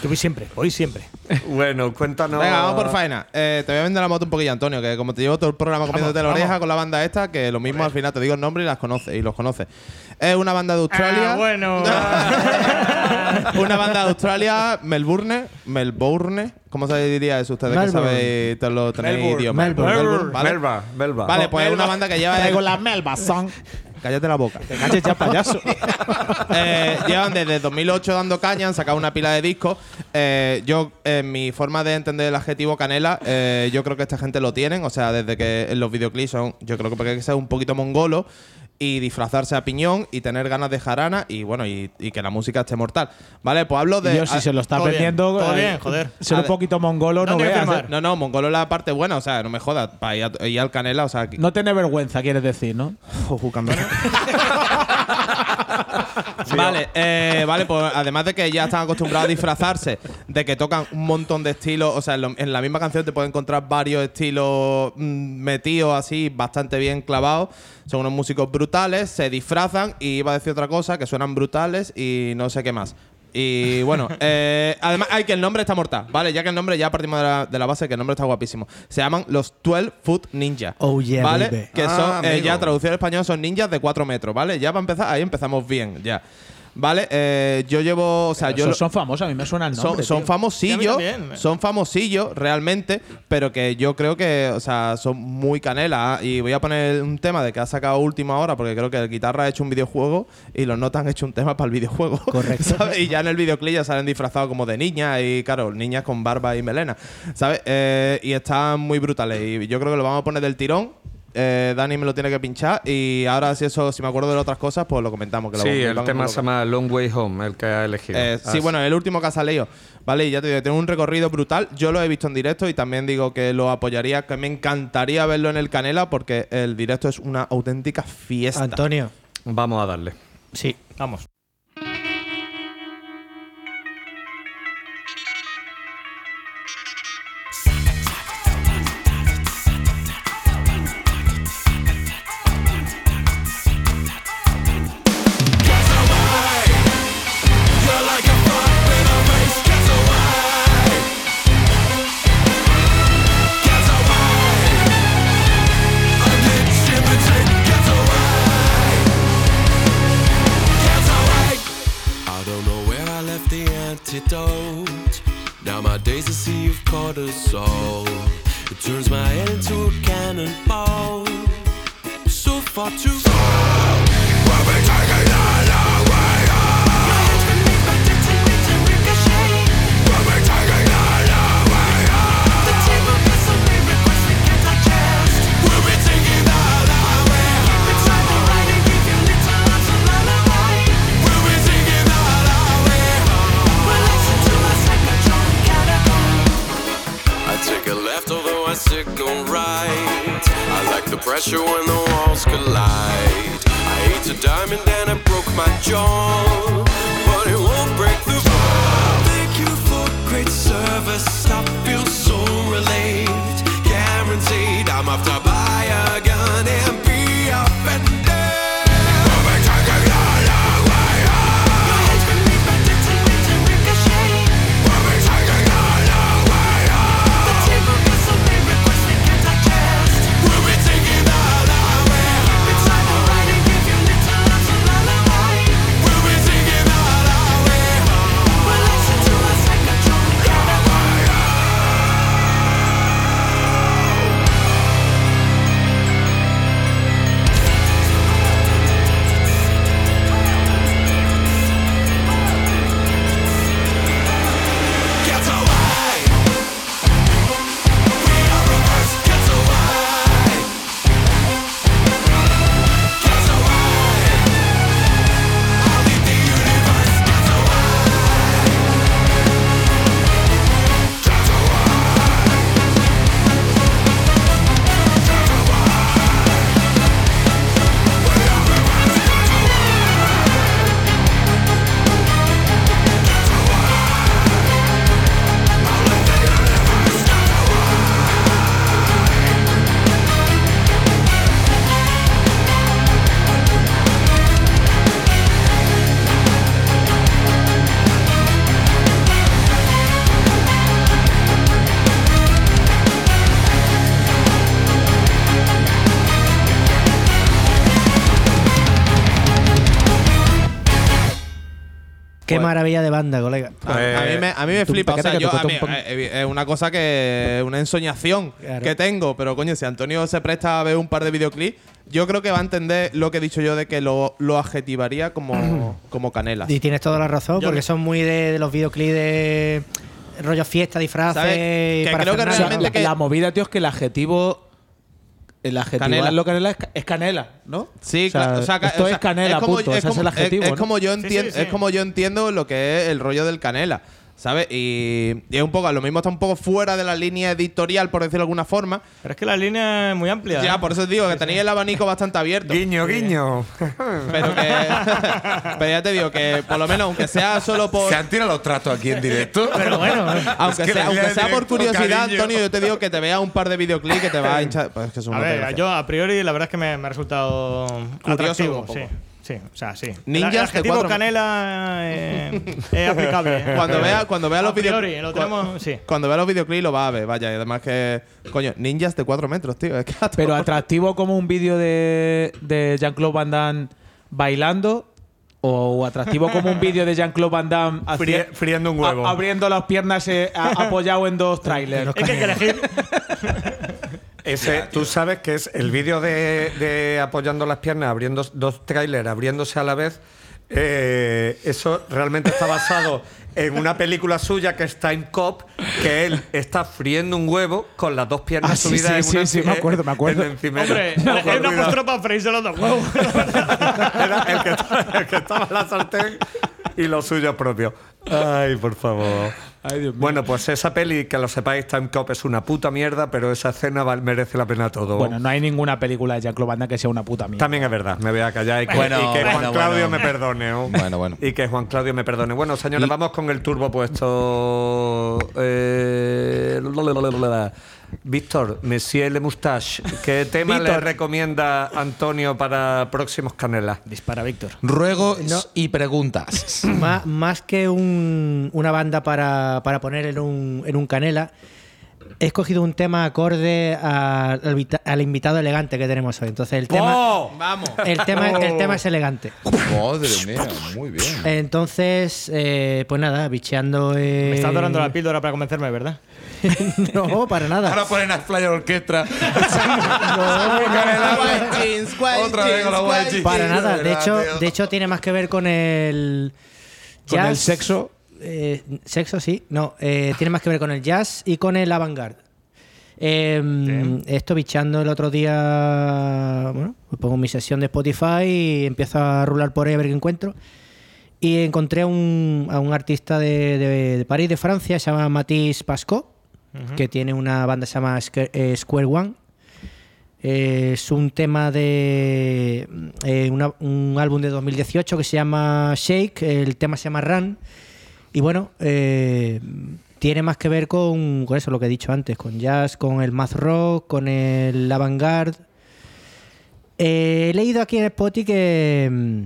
Que voy siempre, voy siempre. Bueno, cuéntanos. Venga, vamos por faena. Eh, te voy a vender la moto un poquillo, Antonio, que como te llevo todo el programa comiéndote la oreja con la banda esta, que lo mismo al final te digo el nombre y las conoces y los conoces. Es una banda de Australia. Ah, bueno. una banda de Australia, Melbourne, Melbourne. ¿Cómo se diría eso ustedes Melbourne. que sabéis todos los tenéis Melbourne. idiomas? Melbourne. Melbourne, ¿vale? Melba, Melba. Vale, pues es una banda que lleva. Traigo las melvas, son. Cállate la boca. Te calles ya, payaso. Eh, llevan desde 2008 dando caña, han sacado una pila de discos. Eh, yo, en mi forma de entender el adjetivo canela, eh, yo creo que esta gente lo tienen. O sea, desde que en los videoclips son, yo creo que porque hay que ser un poquito mongolo y disfrazarse a piñón y tener ganas de jarana y bueno, y, y que la música esté mortal. Vale, pues hablo de. Yo, si se lo está todo bien, aprendiendo, todo eh, bien, joder. ser un poquito mongolo, no, No veas. eh. No, no, mongolo es la parte buena, o sea, no me jodas. Para ir, ir al canela, o sea, que- No tener vergüenza, quieres decir, ¿no? vale, eh, vale, pues además de que ya están acostumbrados a disfrazarse, de que tocan un montón de estilos, o sea, en, la misma canción te puedes encontrar varios estilos mm, metidos así, bastante bien clavados. Son unos músicos brutales, se disfrazan y iba a decir otra cosa, que suenan brutales y no sé qué más. Y bueno, eh, además hay que el nombre está mortal, ¿vale? Ya que el nombre, ya partimos de la, de la base que el nombre está guapísimo. Se llaman los 12 Foot Ninja. Oh, yeah, ¿Vale? baby. Que Ah, son, eh, ya traducido al español son ninjas de 4 metros, ¿vale? Ya para empezar, ahí empezamos bien, ya. ¿Vale? Eh, yo llevo. O sea, yo. Lo- son famosos, a mí me suena el son, nombre. son famosillos, también. son famosillos realmente, pero que yo creo que, o sea, son muy canela. Y voy a poner un tema de que ha sacado última hora, porque creo que el guitarra ha hecho un videojuego y los notas han hecho un tema para el videojuego. Correcto. ¿sabes? Y ya en el videoclip ya salen disfrazados como de niñas y, claro, niñas con barba y melena, ¿sabes? Eh, y están muy brutales. Y yo creo que lo vamos a poner del tirón. Eh, Dani me lo tiene que pinchar y ahora si eso si me acuerdo de otras cosas pues lo comentamos que lo- Sí, lo el tema se llama Long Way Home, el que ha elegido. eh, Ah, sí, bueno, el último que ha salido. Vale, y ya te digo, tiene un recorrido brutal. Yo lo he visto en directo y también digo que lo apoyaría, que me encantaría verlo en el Canela porque el directo es una auténtica fiesta. Antonio. Vamos a darle. Sí. Vamos. It turns my head into a cannonball. So far too take a left, although I on right. I like the pressure when the walls collide. I ate a diamond and it broke my jaw, but it won't break the fall. Thank you for great service. I maravilla de banda, colega. A, a mí me, a mí me flipa. O sea, yo, a mí, pum. eh, es una cosa que. Una ensoñación Claro. que tengo. Pero coño, si Antonio se presta a ver un par de videoclips, yo creo que va a entender lo que he dicho yo de que lo, lo adjetivaría como, como canela. Y tienes toda la razón, Yo porque son muy de, de los videoclips de rollo fiesta, disfraces. Que y creo que realmente la, que- la movida, tío, es que el adjetivo. El adjetivo Canela. lo canela es, ca- es canela, ¿no? Sí, O sea, claro. o sea, esto o sea, es canela, como- punto. Ese es como- el adjetivo. Es, ¿no? como yo Sí, sí, entiendo, sí. es como yo entiendo lo que es el rollo del canela. ¿Sabes? Y, y es un poco, lo mismo está un poco fuera de la línea editorial, por decirlo de alguna forma. Pero es que la línea es muy amplia. Ya, ¿eh? por eso te digo que tenéis el abanico bastante abierto. Guiño, guiño. Pero que. pero ya te digo que, por lo menos, aunque sea solo por. ¿Se han tirado los tratos aquí en directo? Pero bueno, Aunque, Es que sea, aunque sea por curiosidad, cariño. Antonio, yo te digo que te veas un par de videoclips que te va a hinchar. Pues es que son A una ver, yo a priori la verdad es que me, me ha resultado atractivo. un poco. Sí, sí, o sea, sí. Ninjas el de adjetivo cuatro- canela eh, es aplicable. ¿eh? Cuando vea, cuando vea los videoclips. lo tenemos, sí. Cuando vea los videoclips lo va a ver, vaya. Y además que. Coño, ninjas de 4 metros, tío. Es que Pero atractivo como un vídeo de, de Jean-Claude Van Damme bailando O atractivo como un vídeo de Jean-Claude Van Damme haci- Frie- friendo un huevo. a- abriendo las piernas eh, a- apoyado en dos trailers. Es que hay que elegir. Ese, tú sabes que es el vídeo de, de apoyando las piernas, abriendo dos trailers, abriéndose a la vez. eh, eso realmente está basado en una película suya que es Time Cop, que él está friendo un huevo con las dos piernas Ah, sí, subidas sí, en sí, una sí, me acuerdo, me acuerdo. en. Hombre, es una postura para freírse los dos huevos. Era el que, estaba, el que estaba en la sartén y lo suyo propio. Ay, por favor. Bueno, pues esa peli, que lo sepáis, Time Cop es una puta mierda, pero esa escena val- merece la pena todo. Bueno, no hay ninguna película de Jean-Claude Van Damme que sea una puta mierda. También es verdad, me voy a callar y que, Bueno, y que Juan bueno, Claudio bueno. me perdone. ¿oh? Bueno, bueno. Y que Juan Claudio me perdone. Bueno, señores, vamos con el turbo puesto. Eh, Víctor, Monsieur Le Moustache, ¿qué tema le Víctor. recomienda Antonio para próximos canelas? Dispara, Víctor. Ruegos No. y preguntas. Má- más que un- una banda para, para poner en un, en un canela, he escogido un tema acorde a- al, vita- al invitado elegante que tenemos hoy. Entonces el tema, ¡Oh! Vamos. el tema, el tema es elegante. Madre mía, muy bien. Entonces, eh, pues nada, bicheando. eh, Me estás dorando la píldora para convencerme, ¿verdad? no, para nada. Ahora ponen a Flyer Orquestra. Otra vez con la. Para nada. De hecho, de hecho, tiene más que ver con el. Con el sexo. Eh, sexo, sí. No, eh, tiene más que ver con el jazz y con el avant-garde. Eh, esto bichando el otro día. Bueno, me pongo mi sesión de Spotify y empiezo a rular por ahí a ver qué encuentro. Y encontré a un, a un artista de, de- de París, de Francia, se llama Matisse Pascot, que tiene una banda que se llama eh, Square One. Es un tema de una- un álbum de 2018 que se llama Shake, el tema se llama Run. Y bueno, eh, tiene más que ver con, eso, lo que he dicho antes, con jazz, con el math rock, con el avant-garde. Eh, he leído aquí en Spotify que,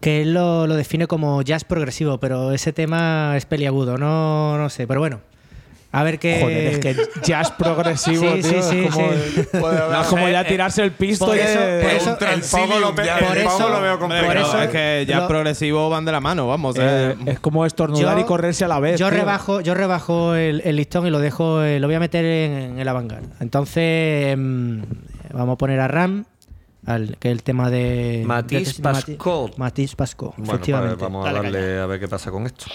que él lo, lo define como jazz progresivo, pero ese tema es peliagudo, no, no sé, pero bueno. A ver qué. Joder, es que jazz progresivo, Sí, tío, sí, sí, es como, sí. No, es como ya tirarse el pisto Por y eso- de- por eso- El lo, pe- por el eso- pogo lo veo complicado. pero eso es que lo- progresivo van de la mano, vamos. eh, eh. es como estornudar Yo- y correrse a la vez. Yo tío. rebajo, yo rebajo el, el listón y lo dejo, eh, lo voy a meter en, en el avant Entonces, mm, vamos a poner a Ram, al, que es el tema de Matisse Pascot. Matisse Pascot, Bueno, efectivamente. vamos a Dale darle a ver qué pasa con esto.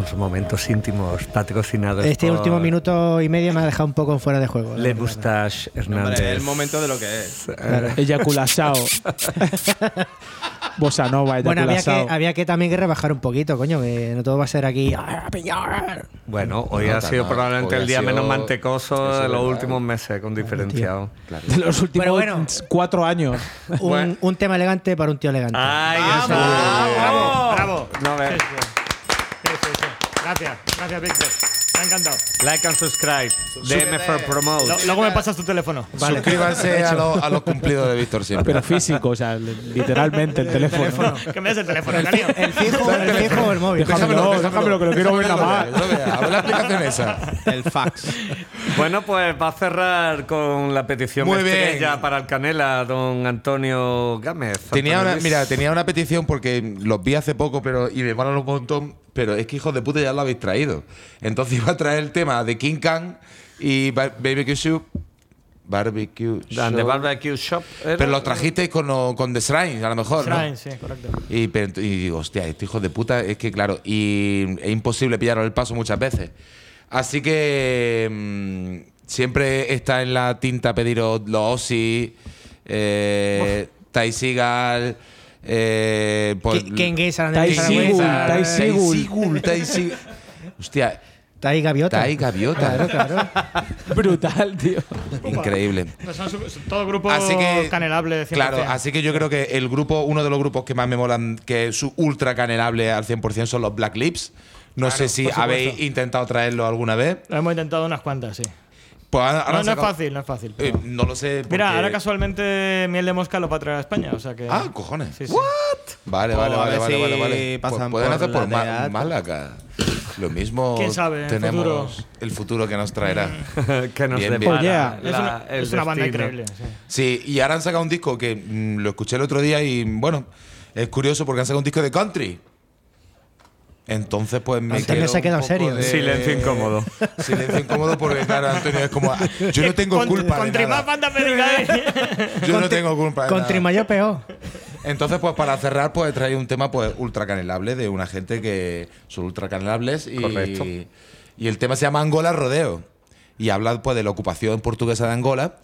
Estos momentos íntimos patrocinados Este por último minuto y medio me ha dejado un poco fuera de juego. Le. Mustache Hernández. Hombre, es el momento de lo que es. Claro. Eyaculasao. Bossa Nova, Bueno, había que, eyaculasao. había que también que rebajar un poquito, coño, que no todo va a ser aquí. "Ah, peñar". Bueno, hoy No, ha sido no, probablemente el día sido- menos mantecoso eso de los verdad. últimos meses, con diferenciado. De los últimos Pero bueno. cuatro años. Un, Bueno. un tema elegante para un tío elegante. ¡Ay, eso! ¡Bravo! ¡Bravo! No, ve. Sí, sí. Sí, sí, sí. Gracias, gracias, Víctor. Me ha encantado. Like and subscribe. DM for promote. Lo- luego me pasas tu teléfono. Suscríbanse a, los- a los cumplidos de Víctor siempre. Pero físico, o sea, literalmente el teléfono. Que me des el teléfono, cariño. El fijo, el fijo o el móvil. Déjamelo, déjamelo, que lo quiero ver nada más. Lo a ver la aplicación esa. El fax. Bueno, pues va a cerrar con la petición Muy bien. estrella para el Canela, don Antonio Gámez. Tenía Antonio una, mira, tenía una petición porque los vi hace poco pero y me molan un montón, pero es que hijos de puta ya lo habéis traído. Entonces iba a traer el tema de King Khan y Ba- Barbecue Soup. Barbecue And the Shop. Barbecue Shop. ¿era? Pero lo trajisteis con, lo- con The Shrine, a lo mejor, ¿no? Shrine, sí, correcto. Y, pero- y digo, hostia, este hijo de puta, es que claro, y es imposible pillaros el paso muchas veces. Así que mm, siempre está en la tinta pediros los Ossi, eh, Ty Seagal, eh, Tai Sigul, Wizard. Tai Ty. Sigul, Ty Hostia, Tai Gaviota. Ty Gaviota. Claro, claro. Brutal, tío. Increíble. Todo grupo Así que- canelable 100%. Claro, así que yo creo que el grupo, uno de los grupos que más me molan, que es su ultra canelable al 100% son los Black Lips. No sé si habéis intentado traerlo alguna vez. Lo hemos intentado unas cuantas, sí. Pues ahora- ahora No, no es fácil, no es fácil. Eh, pero- no lo sé. Mira, ahora casualmente Miel de Mosca lo va a traer a España, o sea que... Ah, cojones. Sí, sí. Vale, vale, vale, ver vale, si vale, vale. Pues pasan pueden por hacer por la Ma-. Málaga. Lo mismo ¿Quién sabe? El tenemos futuro. el futuro que nos traerá. que nos Bien, yeah. Es una, el es una banda increíble. sí. Sí, y ahora han sacado un disco que mm, lo escuché el otro día y bueno, es curioso porque han sacado un disco de country. Entonces, pues me Antonio quedo se ha quedado serio. de- Silencio incómodo. Silencio incómodo porque, claro, Antonio es como. Yo no tengo Con- culpa Con de más banda. Yo no tengo culpa de Con nada. Trimayo peor. Entonces, pues para cerrar, pues he traído un tema pues ultra canelable de una gente que son ultra canelables y, Correcto. y el tema se llama Angola Rodeo y habla pues de la ocupación portuguesa de Angola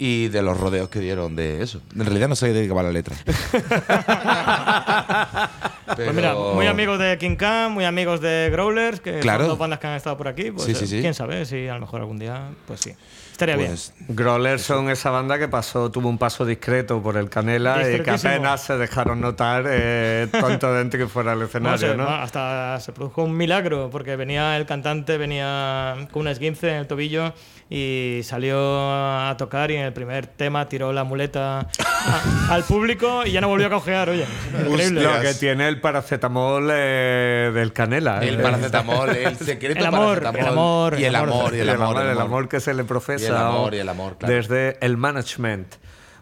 y de los rodeos que dieron de eso. En realidad no sé de qué va la letra. Pues mira, muy amigos de King Khan, muy amigos de Growlers, que Claro. son dos bandas que han estado por aquí. Pues, Sí, sí, sí. Quién sabe, si a lo mejor algún día, pues sí. Estaría Pues, Growlers son esa banda que pasó, tuvo un paso discreto por el Canela y que apenas se dejaron notar eh, tanto dentro que fuera al bien. No escenario, sé, ¿no? hasta se produjo un milagro, porque venía el cantante, venía con un esguince en el tobillo y salió a tocar y en el primer tema tiró la muleta a- al público y ya no volvió a cojear, oye. Increíble. Lo que tiene el paracetamol eh, del Canela. el eh. paracetamol, el secreto El amor, paracetamol. el amor, y el el amor. amor, y el amor, el amor que se le profesa Y el amor, y el amor, claro. desde el management.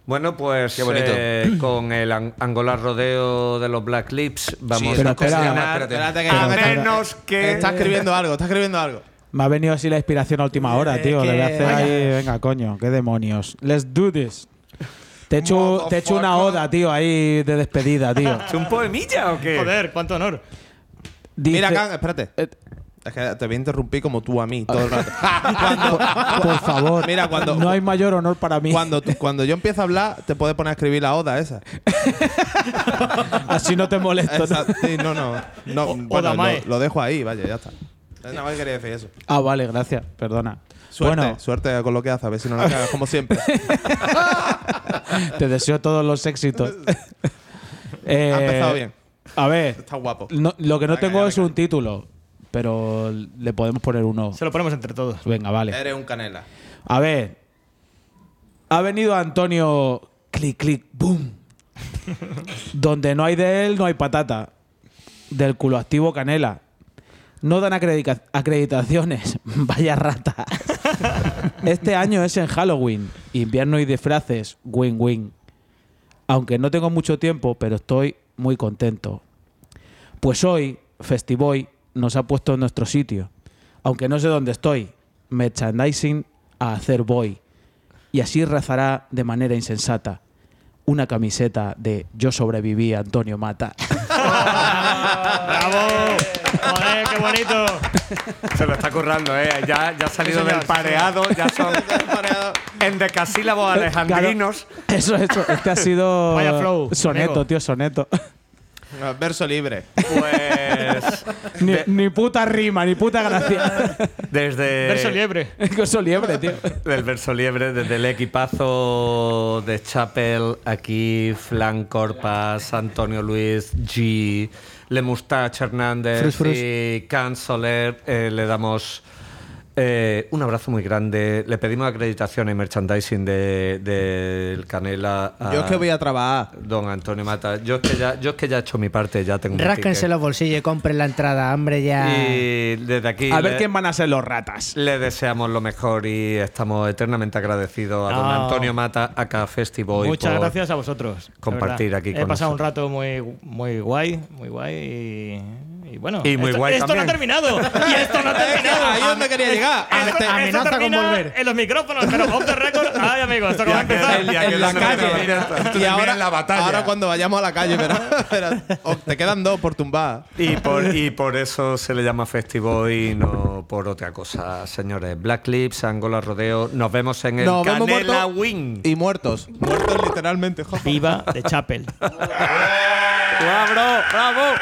Bueno, pues Qué bonito. eh, con el An- Angola Rodeo de los Black Lips vamos Pero a espera, cocinar espérate. Espérate a menos que Está escribiendo algo, está escribiendo algo. Me ha venido así la inspiración a última hora, Eh, tío. Le voy a hacer ahí, venga, coño, qué demonios. Let's do this. Te he hecho, te he hecho una oda, tío, ahí de despedida, tío. ¿Es un poemilla o qué? Joder, cuánto honor. Mira, Can, espérate. Es que te voy a interrumpir como tú a mí todo el rato. Por favor. Mira, cuando, No hay mayor honor para mí. cuando, tú- cuando yo empiezo a hablar, te puedes poner a escribir la oda esa. Así no te molesto. ¿no? Esa- sí, no, no. no bueno, lo dejo ahí, vaya, ya está. Nada más que quería decir eso. Ah, vale, gracias. Perdona. Suerte, Bueno, suerte con lo que haces, a ver si no la cagas como siempre. te deseo todos los éxitos. Eh, ha empezado bien. A ver, Está guapo. no- lo que no Venga, tengo ya, es venga. un título, pero le podemos poner uno. Se lo ponemos entre todos. Venga, vale. Eres un canela. A ver. Ha venido Antonio clic, clic, boom. Donde no hay de él, no hay patata. Del culo activo canela. No dan acreditaciones. Vaya rata. Este año es en Halloween. Invierno y disfraces. Win win. Aunque no tengo mucho tiempo, pero estoy muy contento. Pues hoy, Festivoy nos ha puesto en nuestro sitio. Aunque no sé dónde estoy. Merchandising a hacer voy. Y así rezará de manera insensata. Una camiseta de Yo sobreviví Antonio Mata. ¡Bravo! ¡Joder, qué bonito! Se lo está currando, ¿eh? Ya, ya ha salido señor, del sí, pareado, ya son endecasílabos alejandrinos. Eso, eso. Este ha sido Vaya flow, soneto, amigo. tío, soneto. No, Verso libre. Pues ni, ni puta rima, ni puta gracia. desde Verso liebre. Verso liebre, tío. del verso liebre, desde el equipazo de Chapel, aquí Flan Corpas, Antonio Luis, G, Le Mustache Hernández Frus, frus. y Can Soler, eh, le damos eh, un abrazo muy grande. Le pedimos acreditación y merchandising del de, Canela a Yo es que voy a trabajar. don Antonio Mata. Yo es que ya, yo es que ya he hecho mi parte, ya tengo un Rásquense los bolsillos y compren la entrada, hombre, ya. Y desde aquí A ver le- quién van a ser los ratas. le deseamos lo mejor y estamos eternamente agradecidos a don Ah. Antonio Mata, acá Festival. Muchas por gracias a vosotros. compartir aquí He con pasado un rato muy, muy guay, muy guay y, y bueno. Y muy esto, guay esto no ha terminado. Y esto no ha terminado. Ahí es donde quería llegar. Esto, esto Amenaza con termina volver. En los micrófonos, pero off the record. Ay, amigo, esto acaba de empezar. Que en la calle. Y ahora, en la batalla. ahora cuando vayamos a la calle, verás, verás, oh, te quedan dos por tumbar. Y por, y por eso se le llama Festival y no por otra cosa, señores. Black Lips, Angola Rodeo. Nos vemos en el Nos Canela Wing. y muertos. Muertos literalmente, joder. Viva de Chapel. ¡Bravo! ¡Bravo!